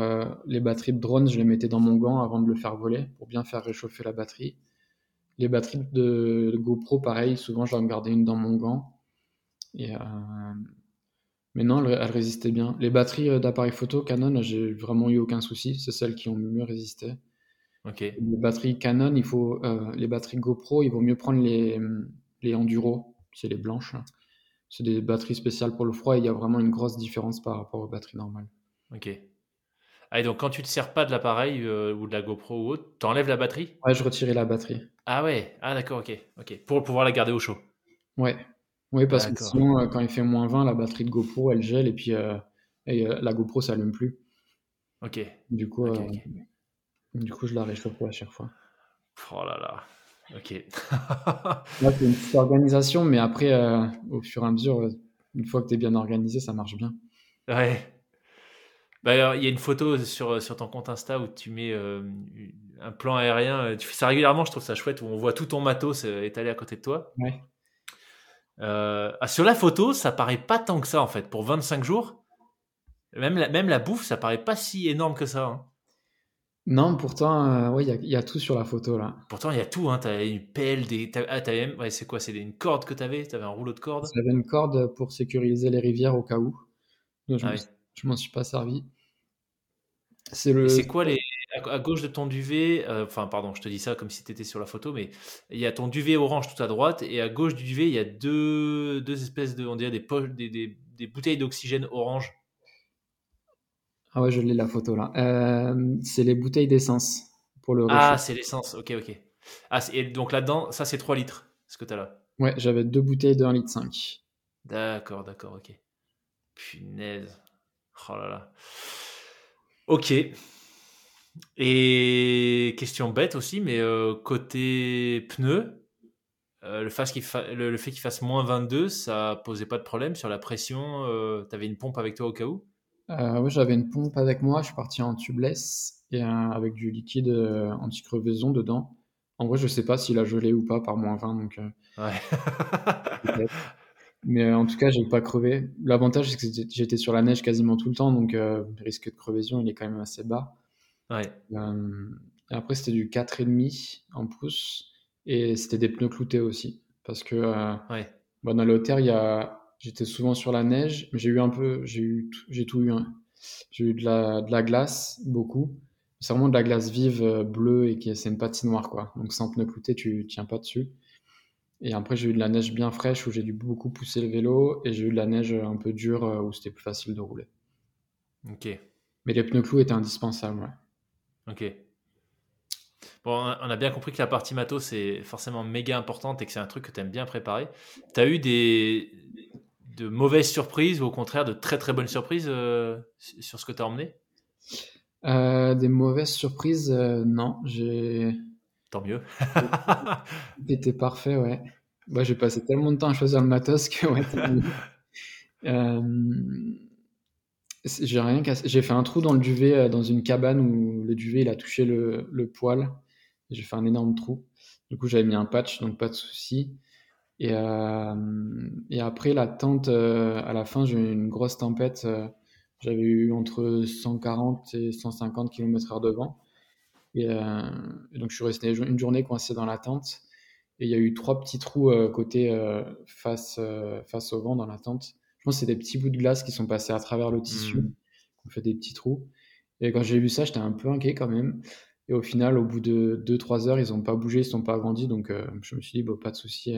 les batteries de drone, je les mettais dans mon gant avant de le faire voler, pour bien faire réchauffer la batterie. Les batteries de, GoPro, pareil, souvent j'en gardais une dans mon gant. Et, mais non, elle, résistait bien. Les batteries euh, d'appareils photo Canon, j'ai vraiment eu aucun souci. C'est celles qui ont mieux résisté. Les batteries Canon, il faut, euh, les batteries GoPro, il vaut mieux prendre les, les Enduro, c'est les blanches. C'est des batteries spéciales pour le froid et il y a vraiment une grosse différence par rapport aux batteries normales. Ok. Ah, et donc quand tu ne te sers pas de l'appareil euh, ou de la GoPro ou autre, tu enlèves la batterie? Ouais, je retirais la batterie. Ah ouais, ah d'accord, ok. ok. Pour pouvoir la garder au chaud. Ouais. Oui, parce que sinon, euh, quand il fait moins 20, la batterie de GoPro, elle gèle et puis euh, et, euh, la GoPro s'allume plus. Ok. Du coup, du coup je la réchauffe à chaque fois. Oh là là. Ok. Là, c'est une petite organisation, mais après, au fur et à mesure, une fois que tu es bien organisé, ça marche bien. Ouais. Bah, il y a une photo sur, sur ton compte Insta où tu mets euh, un plan aérien. Tu fais ça régulièrement, je trouve ça chouette, où on voit tout ton matos étalé à côté de toi. Ouais. Ah, sur la photo, ça paraît pas tant que ça en fait. Pour 25 jours, même la, même la bouffe, ça paraît pas si énorme que ça. Hein. Non, pourtant, ouais, il y, a tout sur la photo là. Pourtant, il y a tout. Hein. Tu as une pelle, des. Ah, ouais, c'est quoi? C'est une corde que tu avais Tu avais un rouleau de corde? J'avais une corde pour sécuriser les rivières au cas où. je ah m'en suis pas servi. C'est le. C'est quoi les. À, gauche de ton duvet, euh, enfin, pardon, je te dis ça comme si tu étais sur la photo, mais il y a ton duvet orange tout à droite, et à gauche du duvet, il y a deux, deux espèces de. On dirait des, poches, des, des, des bouteilles d'oxygène orange. Ah ouais, je l'ai la photo là. Euh, c'est les bouteilles d'essence pour le Ah, c'est l'essence, ok, ok. Ah, et donc là-dedans, ça c'est 3 litres, ce que tu as là Ouais, j'avais deux bouteilles de 1 litre 5. D'accord, d'accord, ok. Punaise. Oh là là. Ok. Et question bête aussi, mais euh, côté pneus, euh, le, le, fait qu'il fasse moins 22, ça posait pas de problème sur la pression. tu avais une pompe avec toi au cas où? Euh, oui, j'avais une pompe avec moi, je suis parti en tubeless et avec du liquide euh, anti-crevaison dedans. En vrai, je sais pas s'il a gelé ou pas par moins 20, donc. Euh, ouais. [LAUGHS] Mais en tout cas, j'ai pas crevé. L'avantage, c'est que j'étais sur la neige quasiment tout le temps, donc le risque de crevaison, il est quand même assez bas. Ouais. et après, c'était du 4,5 en pouce et c'était des pneus cloutés aussi. Parce que ouais. Bon, dans le il y a J'étais souvent sur la neige, mais j'ai eu un peu, j'ai eu, j'ai tout eu. Hein. J'ai eu de la, de la glace, beaucoup. C'est vraiment de la glace vive, euh, bleue, et qui c'est une patinoire, quoi. Donc sans pneu clouté, tu tiens pas dessus. Et après, j'ai eu de la neige bien fraîche où j'ai dû beaucoup pousser le vélo, et j'ai eu de la neige un peu dure euh, où c'était plus facile de rouler. Ok. Mais les pneus clous étaient indispensables, ouais. Ok. Bon, on a bien compris que la partie matos c'est forcément méga importante et que c'est un truc que tu aimes bien préparer. Tu as eu des, de mauvaises surprises ou au contraire de très très bonnes surprises euh, sur ce que tu as emmené? Euh, Des mauvaises surprises, euh, non. J'ai. Tant mieux. [LAUGHS] C'était parfait, ouais. Bah, j'ai passé tellement de temps à choisir le matos que ouais, [LAUGHS] j'ai rien cassé. J'ai fait un trou dans le duvet dans une cabane où le duvet il a touché le, le poêle. J'ai fait un énorme trou. Du coup, j'avais mis un patch, donc pas de souci. Et, euh, et après, la tente, euh, à la fin, j'ai eu une grosse tempête. Euh, j'avais eu entre 140 et 150 km/h de vent. Et, donc, je suis resté une journée coincé dans la tente. Et il y a eu trois petits trous côté face, face au vent dans la tente. Je pense que c'est des petits bouts de glace qui sont passés à travers le tissu, mmh. qui ont fait des petits trous. Et quand j'ai vu ça, j'étais un peu inquiet quand même. Et au final, au bout de 2-3 heures, ils n'ont pas bougé, ils ne sont pas agrandis. Donc, je me suis dit, bon, pas de souci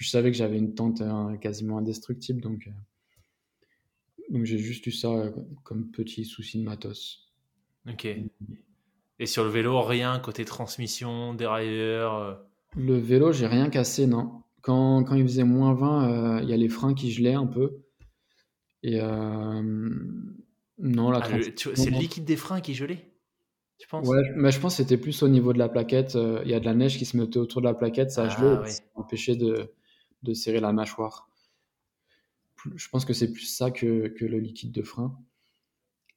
je savais que j'avais une tente euh, quasiment indestructible, donc, euh, donc j'ai juste eu ça euh, comme petit souci de matos. Ok. Et sur le vélo, rien côté transmission, dérailleur Le vélo, j'ai rien cassé, non. Quand, quand, il faisait moins 20, il y a les freins qui gelaient un peu. Et non, la ah, C'est le liquide des freins qui gelait tu penses? Ouais, mais je pense que c'était plus au niveau de la plaquette. Il y a de la neige qui se mettait autour de la plaquette, ça a gelé, ah, ça empêchait de, de serrer la mâchoire. Je pense que c'est plus ça que, que, le liquide de frein.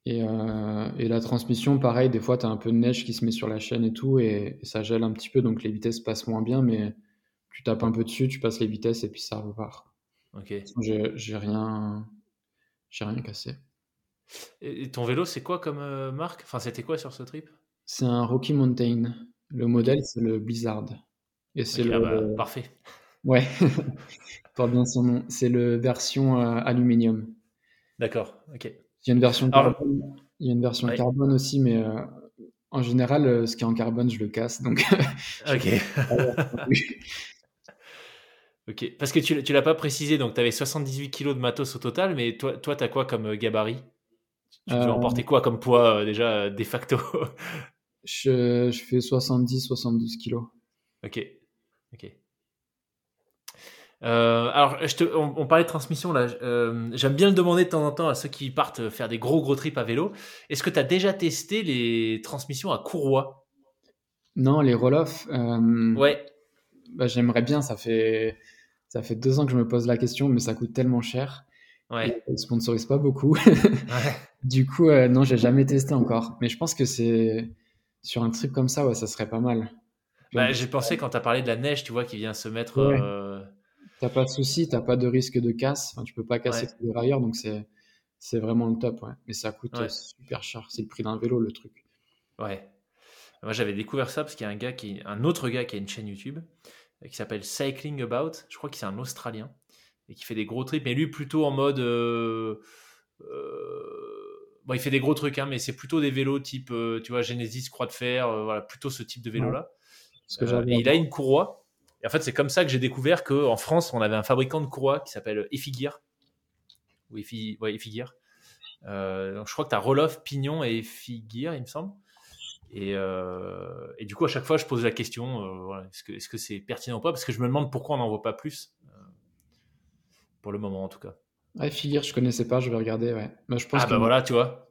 Et, euh, et, la transmission, pareil, des fois, tu as un peu de neige qui se met sur la chaîne et tout, et, ça gèle un petit peu, donc les vitesses passent moins bien, mais tu tapes un peu dessus, tu passes les vitesses, et puis ça repart. Ok. J'ai rien, rien cassé. Et ton vélo, c'est quoi comme euh, marque? Enfin, c'était quoi sur ce trip? C'est un Rocky Mountain. Le modèle, c'est le Blizzard. Et c'est le... Ah bah, parfait. Ouais, [LAUGHS] porte bien son nom. C'est le version euh, aluminium. D'accord, ok. Il y a une version carbone, il y a une version carbone aussi, mais euh, en général, ce qui est en carbone, je le casse. Donc, ok. [LAUGHS] [LAUGHS] ok, parce que tu ne l'as pas précisé, donc tu avais 78 kg de matos au total, mais toi, toi tu as quoi comme gabarit? Tu peux emporter quoi comme poids déjà de facto? [LAUGHS] Je, je fais 70-72 kg. Ok, ok. Euh, alors, je te, on, parlait de transmission là. Euh, j'aime bien le demander de temps en temps à ceux qui partent faire des gros gros trips à vélo. Est-ce que tu as déjà testé les transmissions à courroie? Non, les roll-off. Euh, ouais. bah, j'aimerais bien. Ça fait, ça fait deux ans que je me pose la question, mais ça coûte tellement cher. Ouais. ne sponsorise pas beaucoup. [LAUGHS] Du coup, euh, non, j'ai jamais testé encore. Mais je pense que c'est sur un truc comme ça, ouais, ça serait pas mal. Bah, j'ai pensé quand tu as parlé de la neige, tu vois, qui vient se mettre. Euh, T'as pas de souci, t'as pas de risque de casse. Enfin, tu peux pas casser les railleurs, donc c'est c'est vraiment le top. Ouais. Mais ça coûte super cher. C'est le prix d'un vélo, le truc. Ouais. Moi, j'avais découvert ça parce qu'il y a un gars qui, un autre gars qui a une chaîne YouTube euh, qui s'appelle Cycling About. Je crois que c'est un Australien et qui fait des gros trips, mais lui plutôt en mode. Euh, bon, il fait des gros trucs, hein, mais c'est plutôt des vélos type, tu vois, Genesis, Croix de Fer, voilà, plutôt ce type de vélo-là. et il a une courroie et en fait, c'est comme ça que j'ai découvert qu'en France, on avait un fabricant de courroies qui s'appelle Effigear. Ou Effi, ouais, Effigear. Euh, je crois que tu as Roloff, Pignon et Effigear, il me semble. Et, euh, et, du coup, à chaque fois, je pose la question euh, voilà, est-ce que c'est pertinent ou pas? Parce que je me demande pourquoi on n'en voit pas plus. Euh, pour le moment, en tout cas. Ah, Effigear, je connaissais pas, je vais regarder. Ouais. Mais je pense ah, bah voilà, tu vois.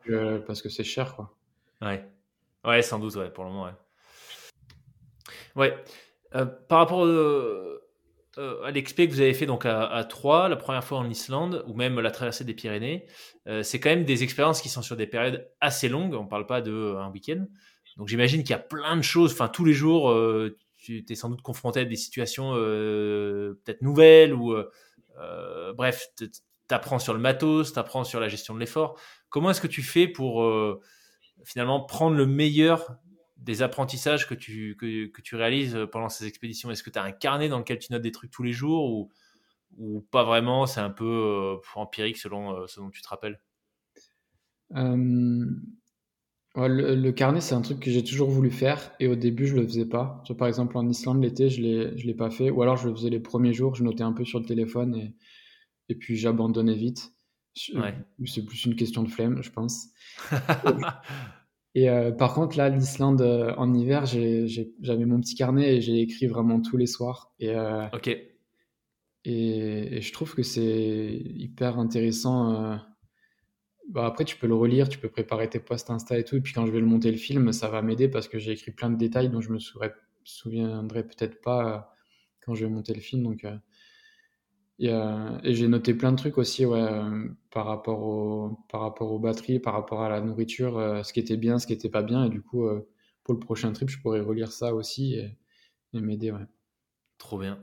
parce que c'est cher, quoi. Ouais. Ouais, sans doute, ouais, pour le moment, ouais. Ouais. Par rapport à l'expé que vous avez fait donc à, à, Troyes, la première fois en Islande, ou même la traversée des Pyrénées, c'est quand même des expériences qui sont sur des périodes assez longues. On ne parle pas d'un week-end. Donc j'imagine qu'il y a plein de choses. Enfin, tous les jours, tu es sans doute confronté à des situations peut-être nouvelles ou bref, tu apprends sur le matos, tu apprends sur la gestion de l'effort. Comment est-ce que tu fais pour finalement prendre le meilleur des apprentissages que tu, que, tu réalises pendant ces expéditions? Est-ce que tu as un carnet dans lequel tu notes des trucs tous les jours ou, ou pas vraiment? C'est un peu euh, empirique selon euh, ce dont tu te rappelles le, carnet, c'est un truc que j'ai toujours voulu faire et au début, je le faisais pas. par exemple, en Islande, l'été, je ne l'ai pas fait. Ou alors, je le faisais les premiers jours, je notais un peu sur le téléphone et, et puis j'abandonnais vite. C'est plus une question de flemme, je pense. [LAUGHS] Et euh, par contre, là, l'Islande, euh, en hiver, j'avais mon petit carnet et j'ai écrit vraiment tous les soirs. Et, euh, ok. Et, je trouve que c'est hyper intéressant. Bah, après, tu peux le relire, tu peux préparer tes posts Insta et tout. Et puis quand je vais le monter le film, ça va m'aider parce que j'ai écrit plein de détails dont je me souviendrai peut-être pas quand je vais monter le film. Donc, euh, et, j'ai noté plein de trucs aussi ouais, euh, par, rapport au, par rapport aux batteries, par rapport à la nourriture, euh, ce qui était bien, ce qui était pas bien. Et du coup, pour le prochain trip, je pourrais relire ça aussi et, m'aider. Ouais. Trop bien.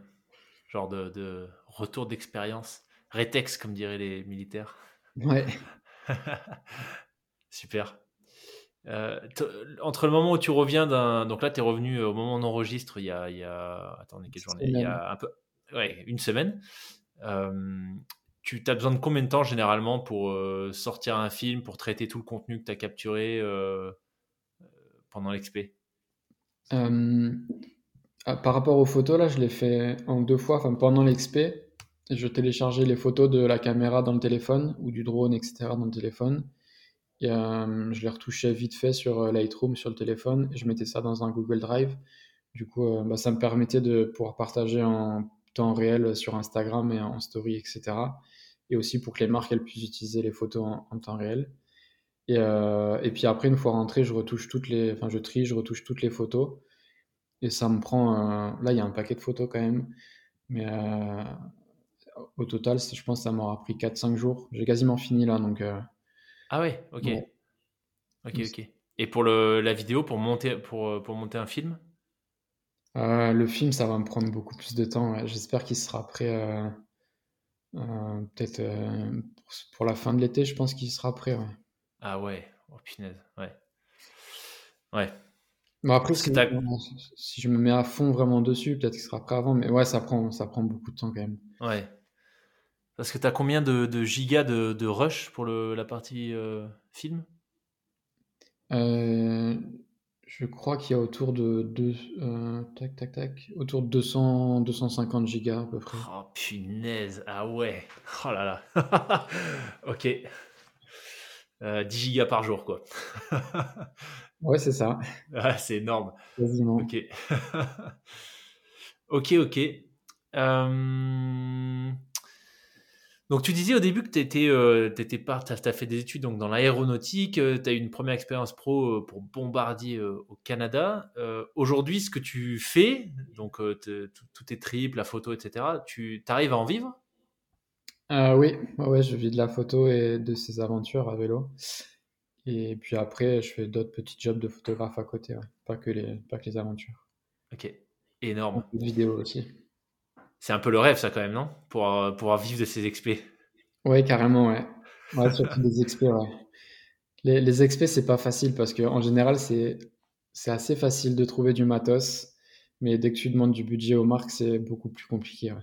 Genre de, retour d'expérience. Rétex, comme diraient les militaires. Ouais. [LAUGHS] [LAUGHS] Super. entre le moment où tu reviens d'un. Donc là, tu es revenu au moment où on enregistre il y a. Il y a... Attendez, quelle journée? Il y a un peu. Ouais, une semaine. Euh, tu as besoin de combien de temps généralement pour euh, sortir un film, pour traiter tout le contenu que tu as capturé euh, pendant l'expé? Ah, Par rapport aux photos, là, je l'ai fait en deux fois. Enfin, pendant l'expé, je téléchargeais les photos de la caméra dans le téléphone ou du drone, etc. dans le téléphone. Et, je les retouchais vite fait sur Lightroom sur le téléphone je mettais ça dans un Google Drive. Du coup, bah, ça me permettait de pouvoir partager en temps réel sur Instagram et en story, etc. Et aussi pour que les marques elles puissent utiliser les photos en, temps réel. Et, euh, et, puis après, une fois rentré, je retouche toutes les, enfin, je trie, je retouche toutes les photos. Et ça me prend, là, il y a un paquet de photos quand même. Mais euh, au total, je pense que ça m'aura pris 4-5 jours. J'ai quasiment fini là, donc. Euh, ah ouais, ok. Ok, ok. Et pour le, la vidéo, pour monter, pour, pour monter un film? Euh, le film, ça va me prendre beaucoup plus de temps. J'espère qu'il sera prêt euh, euh, peut-être pour la fin de l'été. Je pense qu'il sera prêt. Ah ouais, oh punaise, ouais. Ouais. Bon, après, si, si, je me mets à fond vraiment dessus, peut-être qu'il sera prêt avant. Mais ouais, ça prend, ça prend beaucoup de temps quand même. Ouais. Parce que tu as combien de, gigas de, rush pour le, la partie film? Je crois qu'il y a autour de, euh, tac, tac, tac, autour de 200, 250 gigas à peu près. Oh punaise, ah ouais, oh là là, [LAUGHS] ok, 10 euh, gigas par jour quoi. [LAUGHS] ouais, c'est ça. c'est énorme. Quasiment. Ok, [LAUGHS] ok, ok. Euh, Donc tu disais au début que tu étais, euh, as, fait des études donc, dans l'aéronautique, euh, tu as eu une première expérience pro euh, pour Bombardier au Canada. Aujourd'hui, ce que tu fais, donc tout tes tripes, la photo, etc., tu arrives à en vivre? Oui, ouais, je vis de la photo et de ces aventures à vélo. Et puis après, je fais d'autres petits jobs de photographe à côté, pas, que les, pas que les aventures. Ok, énorme. De vidéos aussi. C'est un peu le rêve, ça, quand même, non? Pour euh, pouvoir vivre de ces expés. Ouais, carrément, ouais. Ouais, surtout des expés, ouais. Les, les expés, c'est pas facile parce qu'en général, c'est assez facile de trouver du matos. Mais dès que tu demandes du budget aux marques, c'est beaucoup plus compliqué. Ouais.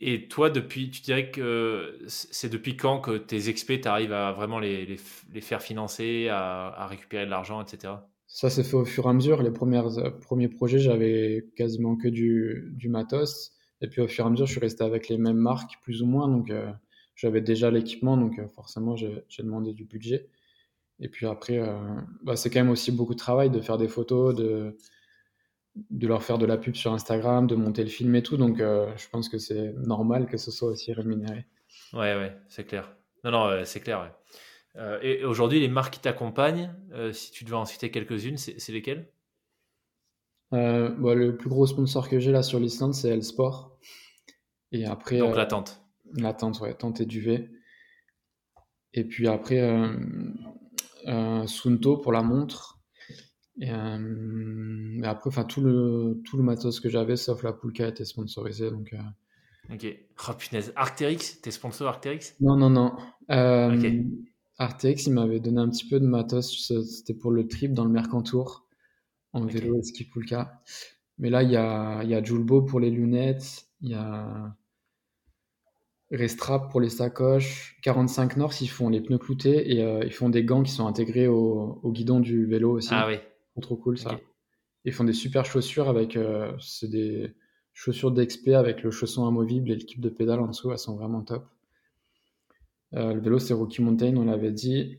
Et toi, depuis, tu dirais que c'est depuis quand que tes expés, tu arrives à vraiment les, les, les faire financer, à, à récupérer de l'argent, etc. Ça s'est fait au fur et à mesure. Les premières, euh, premiers projets, j'avais quasiment que du, du, matos. Et puis au fur et à mesure, je suis resté avec les mêmes marques, plus ou moins. Donc euh, j'avais déjà l'équipement, donc euh, forcément, j'ai demandé du budget. Et puis après, bah, c'est quand même aussi beaucoup de travail de faire des photos, de, de leur faire de la pub sur Instagram, de monter le film et tout. Donc je pense que c'est normal que ce soit aussi rémunéré. Ouais, ouais, c'est clair. Non, non, c'est clair. Ouais. Euh, et aujourd'hui, les marques qui t'accompagnent, euh, si tu devais en citer quelques-unes, c'est lesquelles? Euh, bah, Le plus gros sponsor que j'ai là sur l'Islande, c'est El Sport. Et après, Donc la tente. La tente, ouais, tente et duvet. Et puis après, Sunto pour la montre. Et, après, enfin tout le, tout le matos que j'avais, sauf la Poulka, était sponsorisé. Donc, Ok. Oh punaise. Arcteryx T'es sponsor Arcteryx Non, non, non. ok. Artex, il m'avait donné un petit peu de matos. C'était pour le trip dans le Mercantour, en vélo et ski poulka. Mais là, il y a, il y a Julbo pour les lunettes, il y a Restrap pour les sacoches, 45 North, ils font les pneus cloutés et euh, ils font des gants qui sont intégrés au, guidon du vélo aussi. Ah oui. Trop cool ça. Ils font des super chaussures avec, euh, c'est des chaussures d'expert avec le chausson amovible et l'équipe de pédale en dessous, elles sont vraiment top. Euh, le vélo, c'est Rocky Mountain, on l'avait dit.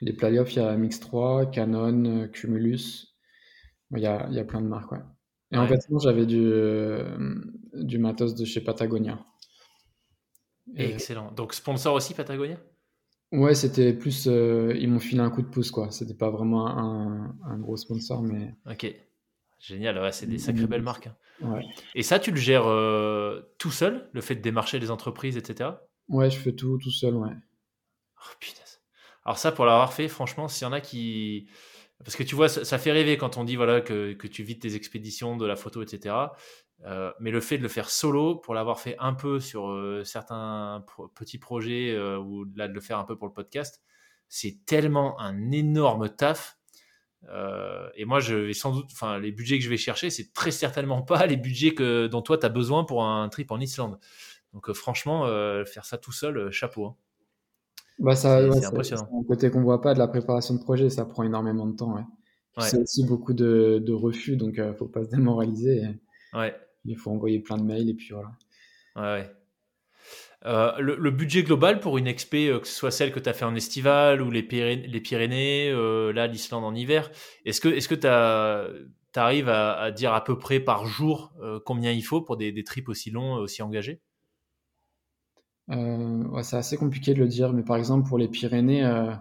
Les playoffs, il y a MX3, Canon, Cumulus. Il y a, il y a plein de marques, ouais. Et en fait, j'avais du, euh, du matos de chez Patagonia. Excellent. Donc, sponsor aussi Patagonia? Ouais, c'était plus. Euh, ils m'ont filé un coup de pouce, quoi. C'était pas vraiment un, un, gros sponsor, mais. Ok. Génial. Ouais, c'est des sacrées belles marques. Hein. Ouais. Et ça, tu le gères tout seul, le fait de démarcher les entreprises, etc. Ouais, je fais tout tout seul, ouais. Oh, putain. Alors ça, pour l'avoir fait, franchement, s'il y en a qui... Parce que tu vois, ça, fait rêver quand on dit voilà que, que, tu vides tes expéditions, de la photo, etc. Euh, mais le fait de le faire solo, pour l'avoir fait un peu sur euh, certains petits projets euh, ou là de le faire un peu pour le podcast, c'est tellement un énorme taf. et moi, je vais sans doute, enfin, les budgets que je vais chercher, c'est très certainement pas les budgets que, dont toi tu as besoin pour un trip en Islande. Donc euh, franchement, euh, faire ça tout seul, euh, chapeau. Hein. Bah ça, c'est impressionnant. un côté qu'on voit pas de la préparation de projet, ça prend énormément de temps. Ouais. C'est aussi beaucoup de, refus, donc ne faut pas se démoraliser. Il faut envoyer plein de mails et puis voilà. Ouais. le, budget global pour une expé, que ce soit celle que tu as fait en estival ou les, Pyrénées, les Pyrénées là, l'Islande en hiver, est-ce que est-ce que tu arrives à, dire à peu près par jour combien il faut pour des, des trips aussi longs, aussi engagés? Euh, ouais, c'est assez compliqué de le dire, mais par exemple pour les Pyrénées, euh,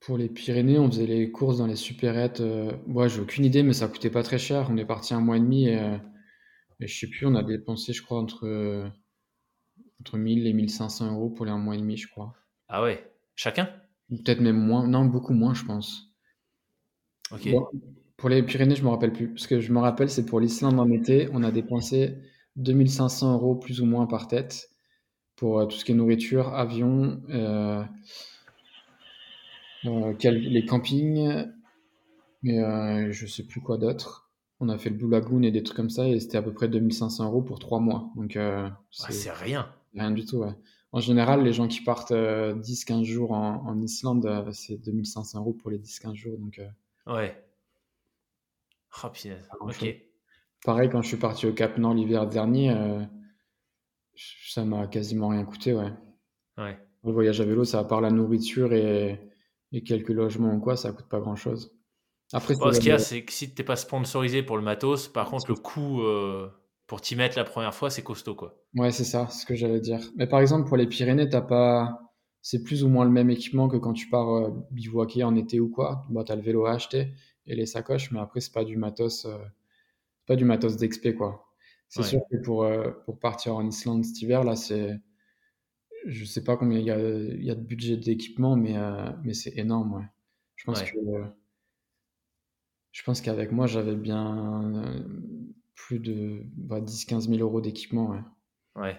pour les Pyrénées, on faisait les courses dans les supérettes. Euh, ouais, j'ai aucune idée, mais ça coûtait pas très cher. On est parti un mois et demi et, et je sais plus, on a dépensé, je crois, entre, entre 1000 et 1500 euros pour les un mois et demi, je crois. Ah ouais, chacun? Peut-être même moins, non, beaucoup moins, je pense. Ok. pour les Pyrénées, je me rappelle plus. Ce que je me rappelle, c'est pour l'Islande en été, on a dépensé 2500 euros plus ou moins par tête pour euh, tout ce qui est nourriture, avion, euh, euh, les campings, mais je sais plus quoi d'autre. On a fait le Blue Lagoon et des trucs comme ça et c'était à peu près 2500 euros pour trois mois. Donc c'est rien. Rien du tout. En général, les gens qui partent 10-15 jours en, Islande, c'est 2500 euros pour les 10-15 jours. Donc, ouais. Oh, ok. Pareil, quand je suis parti au Cap Nord l'hiver dernier, euh, ça m'a quasiment rien coûté, ouais. Ouais. Le voyage à vélo, ça à part la nourriture et, quelques logements ou quoi, ça coûte pas grand chose. Après, ce qu'il y a, c'est que si tu n'es pas sponsorisé pour le matos, par contre, le coût, euh, pour t'y mettre la première fois, c'est costaud, quoi. Ouais, c'est ça, c'est ce que j'allais dire. Mais par exemple, pour les Pyrénées, t'as pas. C'est plus ou moins le même équipement que quand tu pars euh, bivouaquer en été ou quoi. Bon, t'as le vélo à acheter et les sacoches, mais après, c'est pas du matos, euh, pas du matos d'expé, quoi. C'est sûr que pour, euh, pour partir en Islande cet hiver, là, c'est. Je sais pas combien il y a, y a de budget d'équipement, mais, mais c'est énorme, ouais. Je pense que. je pense qu'avec moi, j'avais bien plus de bah, 10-15 000 euros d'équipement. Ouais. ouais.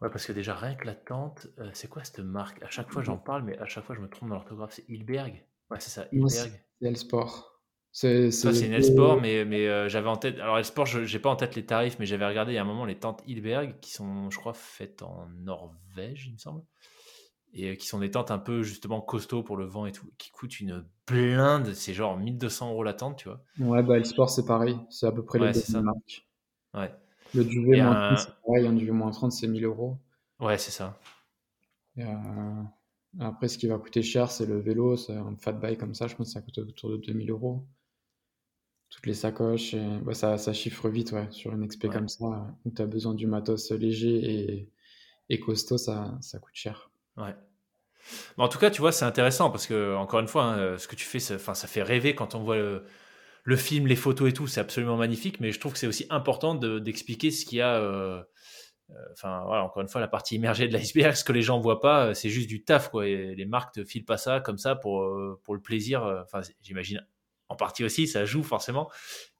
Ouais, parce que déjà, rien que la tente, euh, c'est quoi cette marque? À chaque fois, j'en parle, mais à chaque fois, je me trompe dans l'orthographe. C'est Hilberg Ouais, c'est ça, Hilberg. C'est Elsport. C'est une Elsport, mais, mais euh, j'avais en tête. Alors, Elsport, je n'ai pas en tête les tarifs, mais j'avais regardé il y a un moment les tentes Hilberg qui sont, je crois, faites en Norvège, il me semble et euh, qui sont des tentes un peu justement costauds pour le vent et tout, qui coûtent une blinde, c'est genre 1200 euros la tente, tu vois. Ouais, bah, sport c'est pareil, c'est à peu près les deux marques. Ouais. Le duvet moins 30, c'est pareil, un duvet moins 30, c'est 1000 euros. Ouais, c'est ça. Euh, après, ce qui va coûter cher, c'est le vélo, c'est un fat bike comme ça, je pense que ça coûte autour de 2000 euros. Toutes les sacoches, et... ça, ça, chiffre vite, ouais, sur une expé comme ça, où tu as besoin du matos léger et, et costaud, ça, ça coûte cher. Ouais. en tout cas, tu vois, c'est intéressant parce que, encore une fois, hein, ce que tu fais, ça, ça fait rêver quand on voit le, film, les photos et tout, c'est absolument magnifique, mais je trouve que c'est aussi important d'expliquer ce qu'il y a. Euh, euh, enfin, voilà, encore une fois, la partie immergée de l'iceberg, ce que les gens voient pas, c'est juste du taf, quoi. Et les marques te filent pas ça comme ça pour, euh, pour le plaisir. Enfin, j'imagine en partie aussi, ça joue forcément,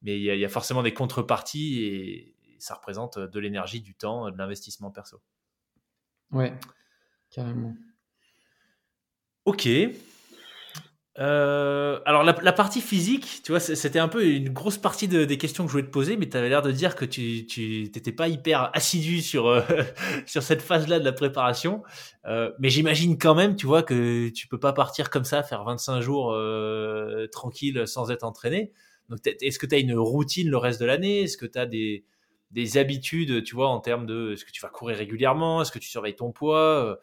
mais il y, y, a forcément des contreparties et ça représente de l'énergie, du temps, de l'investissement perso. Ouais, Carrément. Ok. Euh, alors la, partie physique, tu vois, c'était un peu une grosse partie des questions que je voulais te poser, mais tu avais l'air de dire que tu n'étais pas hyper assidu sur, euh, [LAUGHS] sur cette phase-là de la préparation. Euh, mais j'imagine quand même, tu vois, que tu peux pas partir comme ça, faire 25 jours tranquille sans être entraîné. Donc est-ce que tu as une routine le reste de l'année? Est-ce que tu as des, des habitudes, tu vois, en termes de est-ce que tu vas courir régulièrement, est-ce que tu surveilles ton poids? Euh,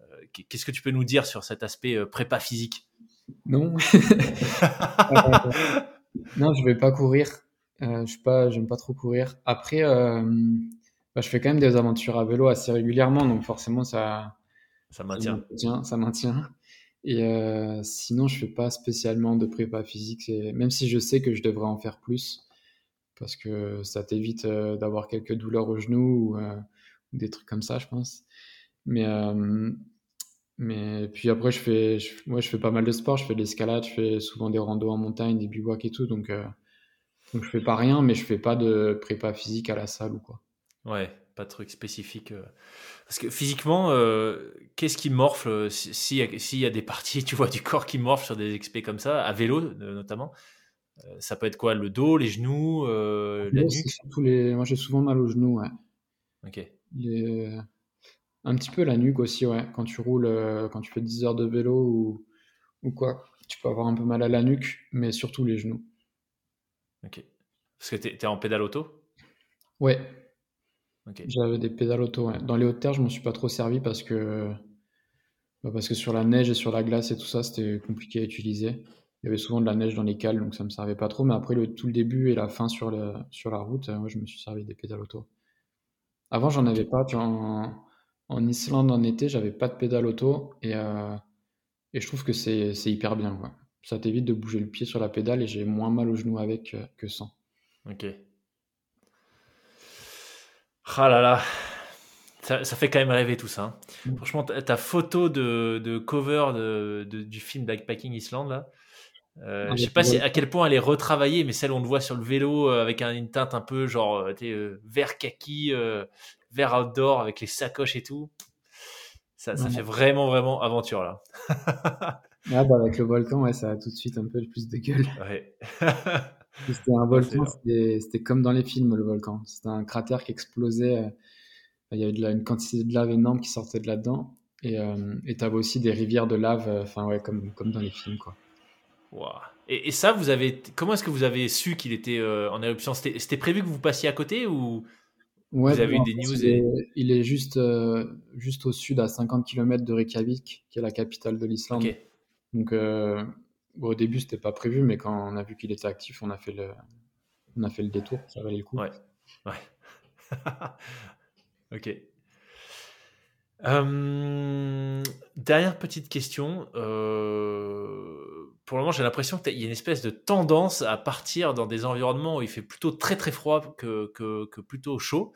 euh, Qu'est-ce que tu peux nous dire sur cet aspect euh, prépa physique? Non. [LAUGHS] non, je vais pas courir. je suis pas, j'aime pas trop courir. Après, bah, je fais quand même des aventures à vélo assez régulièrement, donc forcément ça, ça maintient. Ça maintient. Et sinon, je fais pas spécialement de prépa physique, même si je sais que je devrais en faire plus parce que ça t'évite euh, d'avoir quelques douleurs au genou euh, ou, des trucs comme ça, je pense. Mais, euh, mais puis après, je fais, moi, je fais pas mal de sport. Je fais de l'escalade, je fais souvent des randos en montagne, des bivouacs et tout. Donc, donc je fais pas rien, mais je fais pas de prépa physique à la salle ou quoi. Ouais, pas de truc spécifique. Parce que physiquement, qu'est-ce qui morfle s'il y, y, a des parties, [LAUGHS] tu vois, du corps qui morfle sur des expés comme ça, à vélo notamment euh, ça peut être quoi Le dos, les genoux, euh, la nuque? les... Moi, j'ai souvent mal aux genoux, ouais. Ok. Un petit peu la nuque aussi, ouais. Quand tu roules, euh, quand tu fais 10 heures de vélo ou, ou quoi, tu peux avoir un peu mal à la nuque, mais surtout les genoux. Ok. Parce que tu es, en pédale auto? Ouais. Ok. J'avais des pédales auto, ouais. Dans les hautes terres, je m'en suis pas trop servi parce que, bah, parce que sur la neige et sur la glace et tout ça, c'était compliqué à utiliser il y avait souvent de la neige dans les cales, donc ça me servait pas trop. Mais après, le, tout le début et la fin sur, le, sur la route, moi, je me suis servi des pédales auto. Avant, j'en avais pas. En, Islande, en été, j'avais pas de pédales auto. Et, euh, et je trouve que c'est hyper bien. Quoi. Ça t'évite de bouger le pied sur la pédale et j'ai moins mal au genou avec que, sans. Ok. Ah là là, ça, ça, fait quand même rêver tout ça. Hein. Mm. Franchement, ta photo de, de cover de, du film Backpacking Island, là, euh, je sais pas si, à quel point elle est retravaillée, mais celle on le voit sur le vélo euh, avec une teinte un peu genre euh, vert kaki, vert outdoor avec les sacoches et tout. Ça, ça fait vraiment, vraiment aventure là. [LAUGHS] ah bah avec le volcan, ouais, ça a tout de suite un peu plus de gueule. Ouais. [LAUGHS] c'était un volcan, c'était comme dans les films le volcan. C'était un cratère qui explosait. Il y avait de la, une quantité de lave énorme qui sortait de là-dedans. Et tu avais aussi des rivières de lave, enfin ouais, comme, comme dans les films quoi. Et, ça, vous avez, comment est-ce que vous avez su qu'il était euh, en éruption? C'était prévu que vous passiez à côté ou vous avez eu des news il, est, juste, euh, juste au sud, à 50 km de Reykjavik, qui est la capitale de l'Islande. Donc, euh, au début, c'était pas prévu, mais quand on a vu qu'il était actif, on a fait le, on a fait le détour, ça valait le coup. Ouais, ouais. [LAUGHS] ok. Euh, dernière petite question. Euh, pour le moment, j'ai l'impression qu'il y a une espèce de tendance à partir dans des environnements où il fait plutôt très très froid que, que, que plutôt chaud.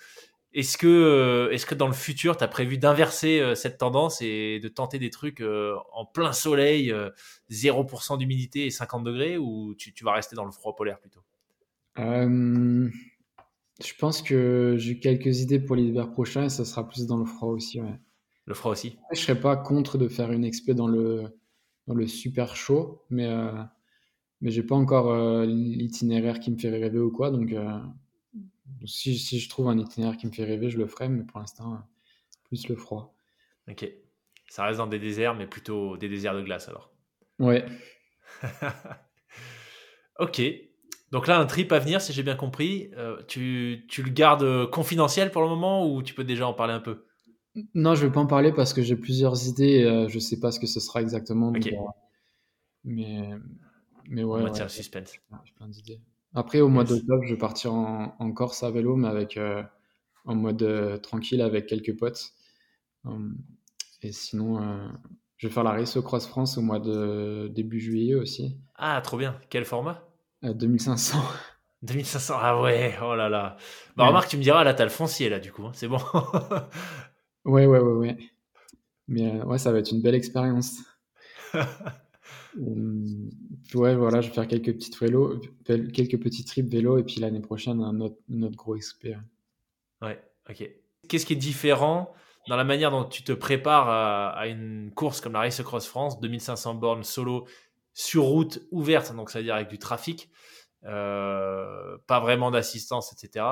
Est-ce que, euh, est que dans le futur, tu as prévu d'inverser euh, cette tendance et de tenter des trucs euh, en plein soleil, 0% d'humidité et 50 degrés, ou tu, tu, vas rester dans le froid polaire plutôt? Je pense que j'ai quelques idées pour l'hiver prochain et ça sera plus dans le froid aussi. Ouais. Le froid aussi? Je serais pas contre de faire une expé dans le, dans le super chaud, mais, mais j'ai pas encore l'itinéraire qui me fait rêver ou quoi, donc si, si, je trouve un itinéraire qui me fait rêver, je le ferai, mais pour l'instant, plus le froid. Ok. Ça reste dans des déserts, mais plutôt des déserts de glace alors. Ouais. [LAUGHS] ok. Donc là, un trip à venir, si j'ai bien compris. Euh, tu, tu, le gardes confidentiel pour le moment ou tu peux déjà en parler un peu? Non, je ne vais pas en parler parce que j'ai plusieurs idées. Euh, je ne sais pas ce que ce sera exactement. Ok. Euh, mais, mais ouais. On ouais, suspense. J'ai plein d'idées. Après, au mois d'octobre, je vais partir en, en, Corse à vélo, mais avec, euh, en mode euh, tranquille avec quelques potes. Um, et sinon, euh, je vais faire la Race au Cross France au mois de début juillet aussi. Ah, trop bien. Quel format? 2500. 2500, [LAUGHS] ah ouais, oh là là. Bah, ouais. remarque, tu me diras, là, t'as le foncier, là, du coup, hein, c'est bon. [LAUGHS] ouais, ouais, ouais, ouais. Mais ouais, ça va être une belle expérience. Hum, [LAUGHS] ouais, voilà, je vais faire quelques petites vélos, quelques petits trips vélo, et puis l'année prochaine, un autre, un autre gros XP. Ouais, ok. Qu'est-ce qui est différent dans la manière dont tu te prépares à, à une course comme la Race Cross France, 2500 bornes solo sur route ouverte, donc ça veut dire avec du trafic, euh, pas vraiment d'assistance, etc.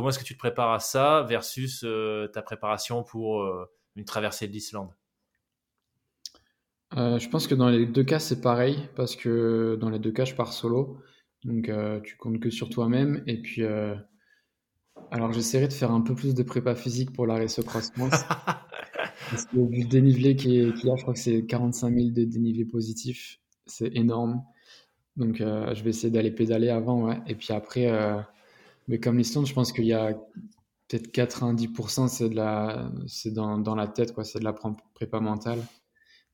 Comment est-ce que tu te prépares à ça versus euh, ta préparation pour euh, une traversée de l'Islande? Euh, je pense que dans les deux cas, c'est pareil, parce que dans les deux cas, je pars solo. Donc, tu comptes que sur toi-même. Et puis, alors j'essaierai de faire un peu plus de prépa physique pour la Race Cross parce que vu le dénivelé qu'il y, a, je crois que c'est 45 000 de dénivelé positif. C'est énorme. Donc, je vais essayer d'aller pédaler avant, ouais. Et puis après, mais comme l'Islande, je pense qu'il y a peut-être 90%, c'est de la, c'est dans, dans la tête, quoi. C'est de la prépa mentale.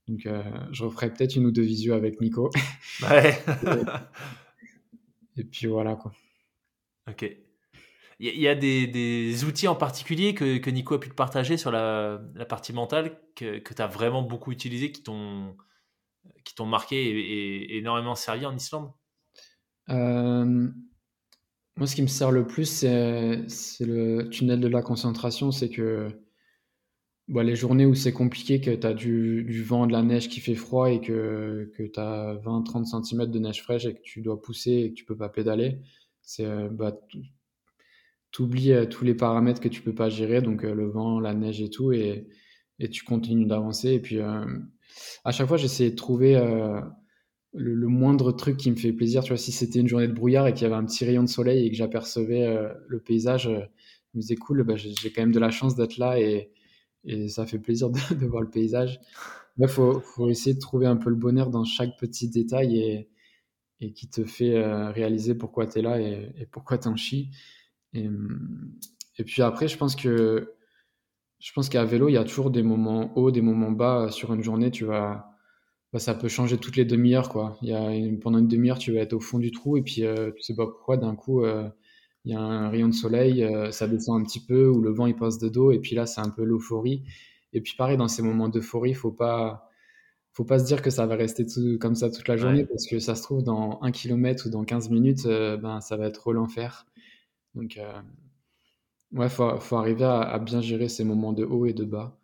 Donc, euh, je referai peut-être une ou deux visios avec Nico. [LAUGHS] Ouais. et, et, puis voilà, quoi. Ok. Il y, y, a des, des, outils en particulier que, que, Nico a pu te partager sur la, la partie mentale que, que tu as vraiment beaucoup utilisé, qui t'ont qui t'ont marqué et, et, énormément servi en Islande? Euh, Moi, ce qui me sert le plus, c'est le tunnel de la concentration. C'est que Bon, les journées où c'est compliqué, que tu as du, du, vent, de la neige qui fait froid et que, que tu as 20-30 cm de neige fraîche et que tu dois pousser et que tu peux pas pédaler, c'est euh, bah, tu oublies euh, tous les paramètres que tu peux pas gérer, donc euh, le vent, la neige et tout, et, et tu continues d'avancer. Et puis euh, à chaque fois, j'essayais de trouver le, moindre truc qui me fait plaisir. Tu vois, si c'était une journée de brouillard et qu'il y avait un petit rayon de soleil et que j'apercevais euh, le paysage, je me disais cool, bah, j'ai quand même de la chance d'être là et et ça fait plaisir de, [LAUGHS] voir le paysage. Il faut, essayer de trouver un peu le bonheur dans chaque petit détail et, et qui te fait euh, réaliser pourquoi tu es là et, et pourquoi tu en chies. Et, et, puis après, je pense que je pense qu'à vélo, il y a toujours des moments hauts, des moments bas sur une journée. Tu vas, bah, ça peut changer toutes les demi-heures, quoi. Il y a une, pendant une demi-heure, tu vas être au fond du trou et puis euh, tu sais pas pourquoi d'un coup. Euh, il y a un rayon de soleil, euh, ça descend un petit peu, ou le vent il passe de dos, et puis là c'est un peu l'euphorie. Et puis pareil, dans ces moments d'euphorie, faut pas, faut pas se dire que ça va rester tout, comme ça toute la journée, ouais. parce que ça se trouve dans un kilomètre ou dans 15 minutes, euh, ben ça va être l'enfer. Donc ouais, faut, faut arriver à, à, bien gérer ces moments de haut et de bas,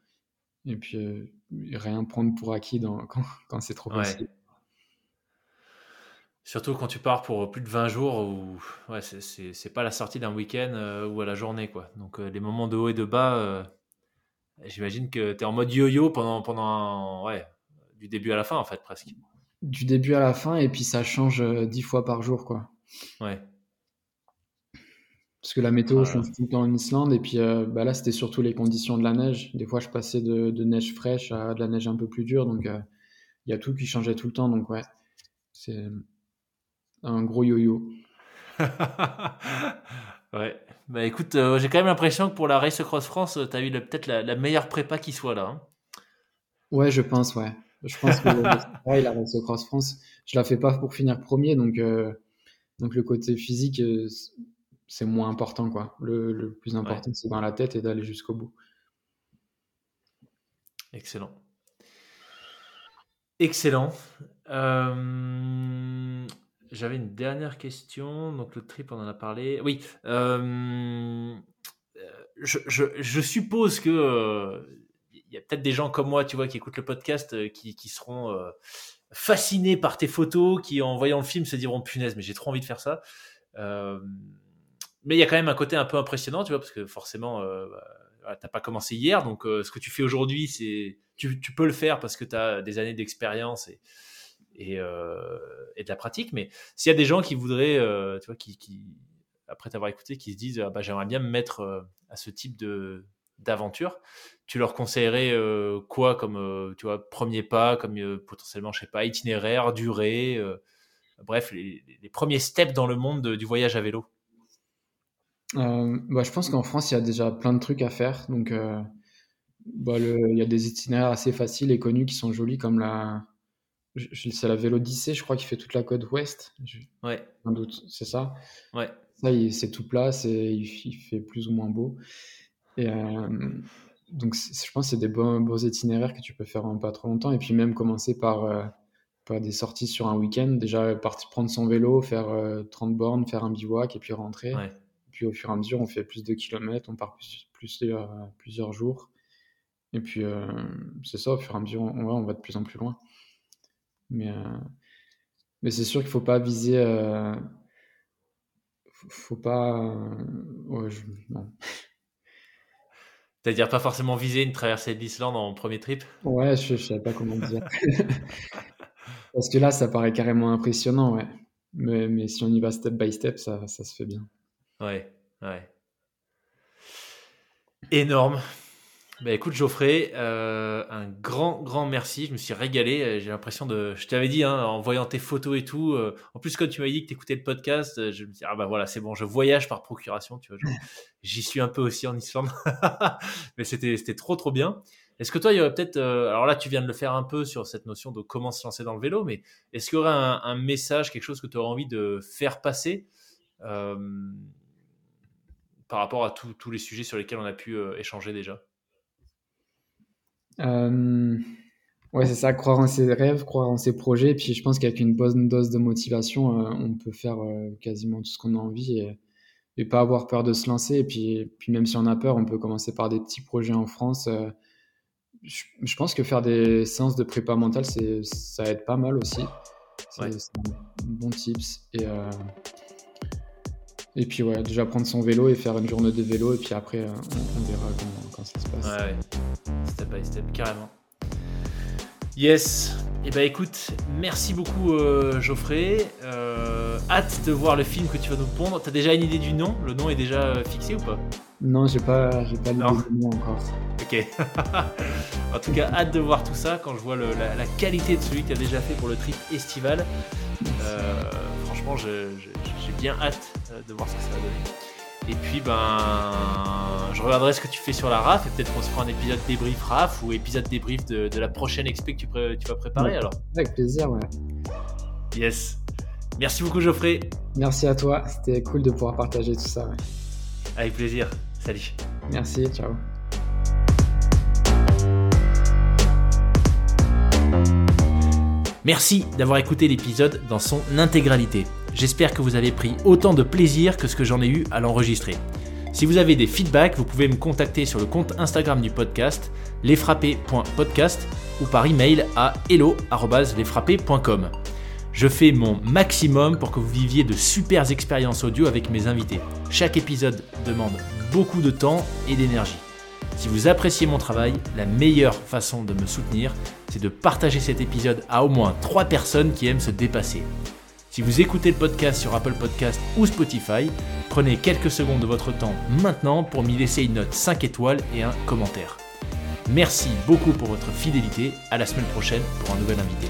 et puis rien prendre pour acquis dans, [LAUGHS] quand, quand c'est trop ouais. facile. Surtout quand tu pars pour plus de 20 jours où ouais, c'est pas la sortie d'un week-end euh, ou à la journée. quoi. Donc euh, les moments de haut et de bas, euh, j'imagine que tu es en mode yo-yo pendant, pendant ouais, du début à la fin en fait presque. Du début à la fin et puis ça change 10 fois par jour. quoi. Ouais. Parce que la météo ah, change tout le temps en Islande et puis bah là c'était surtout les conditions de la neige. Des fois je passais de, de neige fraîche à de la neige un peu plus dure donc il y a tout qui changeait tout le temps donc ouais. C'est un gros yo-yo. [LAUGHS] ouais. Bah écoute, euh, j'ai quand même l'impression que pour la Race Cross France, tu as eu peut-être la, meilleure prépa qui soit là. Hein. Ouais, je pense, ouais. Je pense que [LAUGHS] la Race Cross France, je la fais pas pour finir premier, donc, euh, donc le côté physique, euh, c'est moins important, quoi. Le, plus important, c'est dans la tête et d'aller jusqu'au bout. Excellent. Excellent. Euh, j'avais une dernière question. Donc le trip, on en a parlé. Oui. Euh, je, suppose que il y a peut-être des gens comme moi, tu vois, qui écoutent le podcast, qui, seront fascinés par tes photos, qui en voyant le film se diront punaise, mais j'ai trop envie de faire ça. Mais il y a quand même un côté un peu impressionnant, tu vois, parce que forcément, bah, t'as pas commencé hier, donc ce que tu fais aujourd'hui, c'est tu, peux le faire parce que tu as des années d'expérience euh, et, de la pratique. Mais s'il y a des gens qui voudraient, euh, tu vois, qui, après t'avoir écouté, qui se disent ah, bah, j'aimerais bien me mettre euh, à ce type de d'aventure, tu leur conseillerais quoi comme tu vois premier pas, comme potentiellement je sais pas itinéraire, durée, bref les, premiers steps dans le monde du voyage à vélo? Bah, je pense qu'en France il y a déjà plein de trucs à faire, donc bah, il y a des itinéraires assez faciles et connus qui sont jolis, comme la. C'est la Vélodyssée, je crois, qui fait toute la côte ouest. Ouais. Un doute, c'est ça? Ouais. Ça, c'est tout plat, il, il fait plus ou moins beau. Et euh, donc, je pense que c'est des bons, beaux itinéraires que tu peux faire en pas trop longtemps. Et puis, même commencer par, euh, par des sorties sur un week-end. Déjà, partir prendre son vélo, faire 30 euh, bornes, faire un bivouac et puis rentrer. Puis, au fur et à mesure, on fait plus de kilomètres, on part plus, plusieurs jours. Et puis, euh, c'est ça, au fur et à mesure, on, on, va de plus en plus loin. Mais, euh, mais c'est sûr qu'il ne faut pas viser. Euh, faut pas. Ouais, C'est-à-dire pas forcément viser une traversée de l'Islande en premier trip? Ouais, je ne savais pas comment dire. [LAUGHS] Parce que là, ça paraît carrément impressionnant, ouais. Mais, mais si on y va step by step, ça, ça se fait bien. Ouais, ouais. Énorme. Bah écoute Geoffrey, euh, un grand grand merci. Je me suis régalé. Euh, j'ai l'impression de, je t'avais dit hein, en voyant tes photos et tout. Euh, en plus quand tu m'as dit que tu écoutais le podcast, je me dis ah bah voilà c'est bon, je voyage par procuration. Tu vois, [LAUGHS] j'y suis un peu aussi en Islande, [LAUGHS] mais c'était c'était trop trop bien. Est-ce que toi il y aurait peut-être, alors là tu viens de le faire un peu sur cette notion de comment se lancer dans le vélo, mais est-ce qu'il y aurait un, message, quelque chose que tu aurais envie de faire passer par rapport à tous les sujets sur lesquels on a pu échanger déjà? Euh, ouais, c'est ça, croire en ses rêves, croire en ses projets. Et puis je pense qu'avec une bonne dose de motivation, euh, on peut faire euh, quasiment tout ce qu'on a envie et, et, pas avoir peur de se lancer. Et puis, puis même si on a peur, on peut commencer par des petits projets en France. Je, je, pense que faire des séances de prépa mentale, ça aide pas mal aussi. C'est un bon tips. Et, et puis ouais, déjà prendre son vélo et faire une journée de vélo et puis après euh, on, verra comment, ça se passe. Ouais, ouais, step by step, carrément. Yes, et eh ben écoute, merci beaucoup euh, Geoffrey. Euh, hâte de voir le film que tu vas nous pondre. T'as déjà une idée du nom? Le nom est déjà fixé ou pas? Non, j'ai pas, j'ai pas l'idée du nom encore. Ok. [LAUGHS] en tout cas, hâte de voir tout ça quand je vois la, qualité de celui que tu as déjà fait pour le trip estival. franchement, j'ai bien hâte de voir ce que ça va donner. Et puis, ben, je regarderai ce que tu fais sur la RAF et peut-être qu'on se fera un épisode débrief RAF ou épisode débrief de, la prochaine expé que tu, tu vas préparer alors. Avec plaisir, ouais. Yes. Merci beaucoup, Geoffrey. Merci à toi. C'était cool de pouvoir partager tout ça. Avec plaisir. Salut. Merci. Ciao. Merci d'avoir écouté l'épisode dans son intégralité. J'espère que vous avez pris autant de plaisir que ce que j'en ai eu à l'enregistrer. Si vous avez des feedbacks, vous pouvez me contacter sur le compte Instagram du podcast, lesfrappés.podcast ou par email à hello.lesfrappés.com. Je fais mon maximum pour que vous viviez de super expériences audio avec mes invités. Chaque épisode demande beaucoup de temps et d'énergie. Si vous appréciez mon travail, la meilleure façon de me soutenir, c'est de partager cet épisode à au moins 3 personnes qui aiment se dépasser. Si vous écoutez le podcast sur Apple Podcast ou Spotify, prenez quelques secondes de votre temps maintenant pour m'y laisser une note 5 étoiles et un commentaire. Merci beaucoup pour votre fidélité, à la semaine prochaine pour un nouvel invité.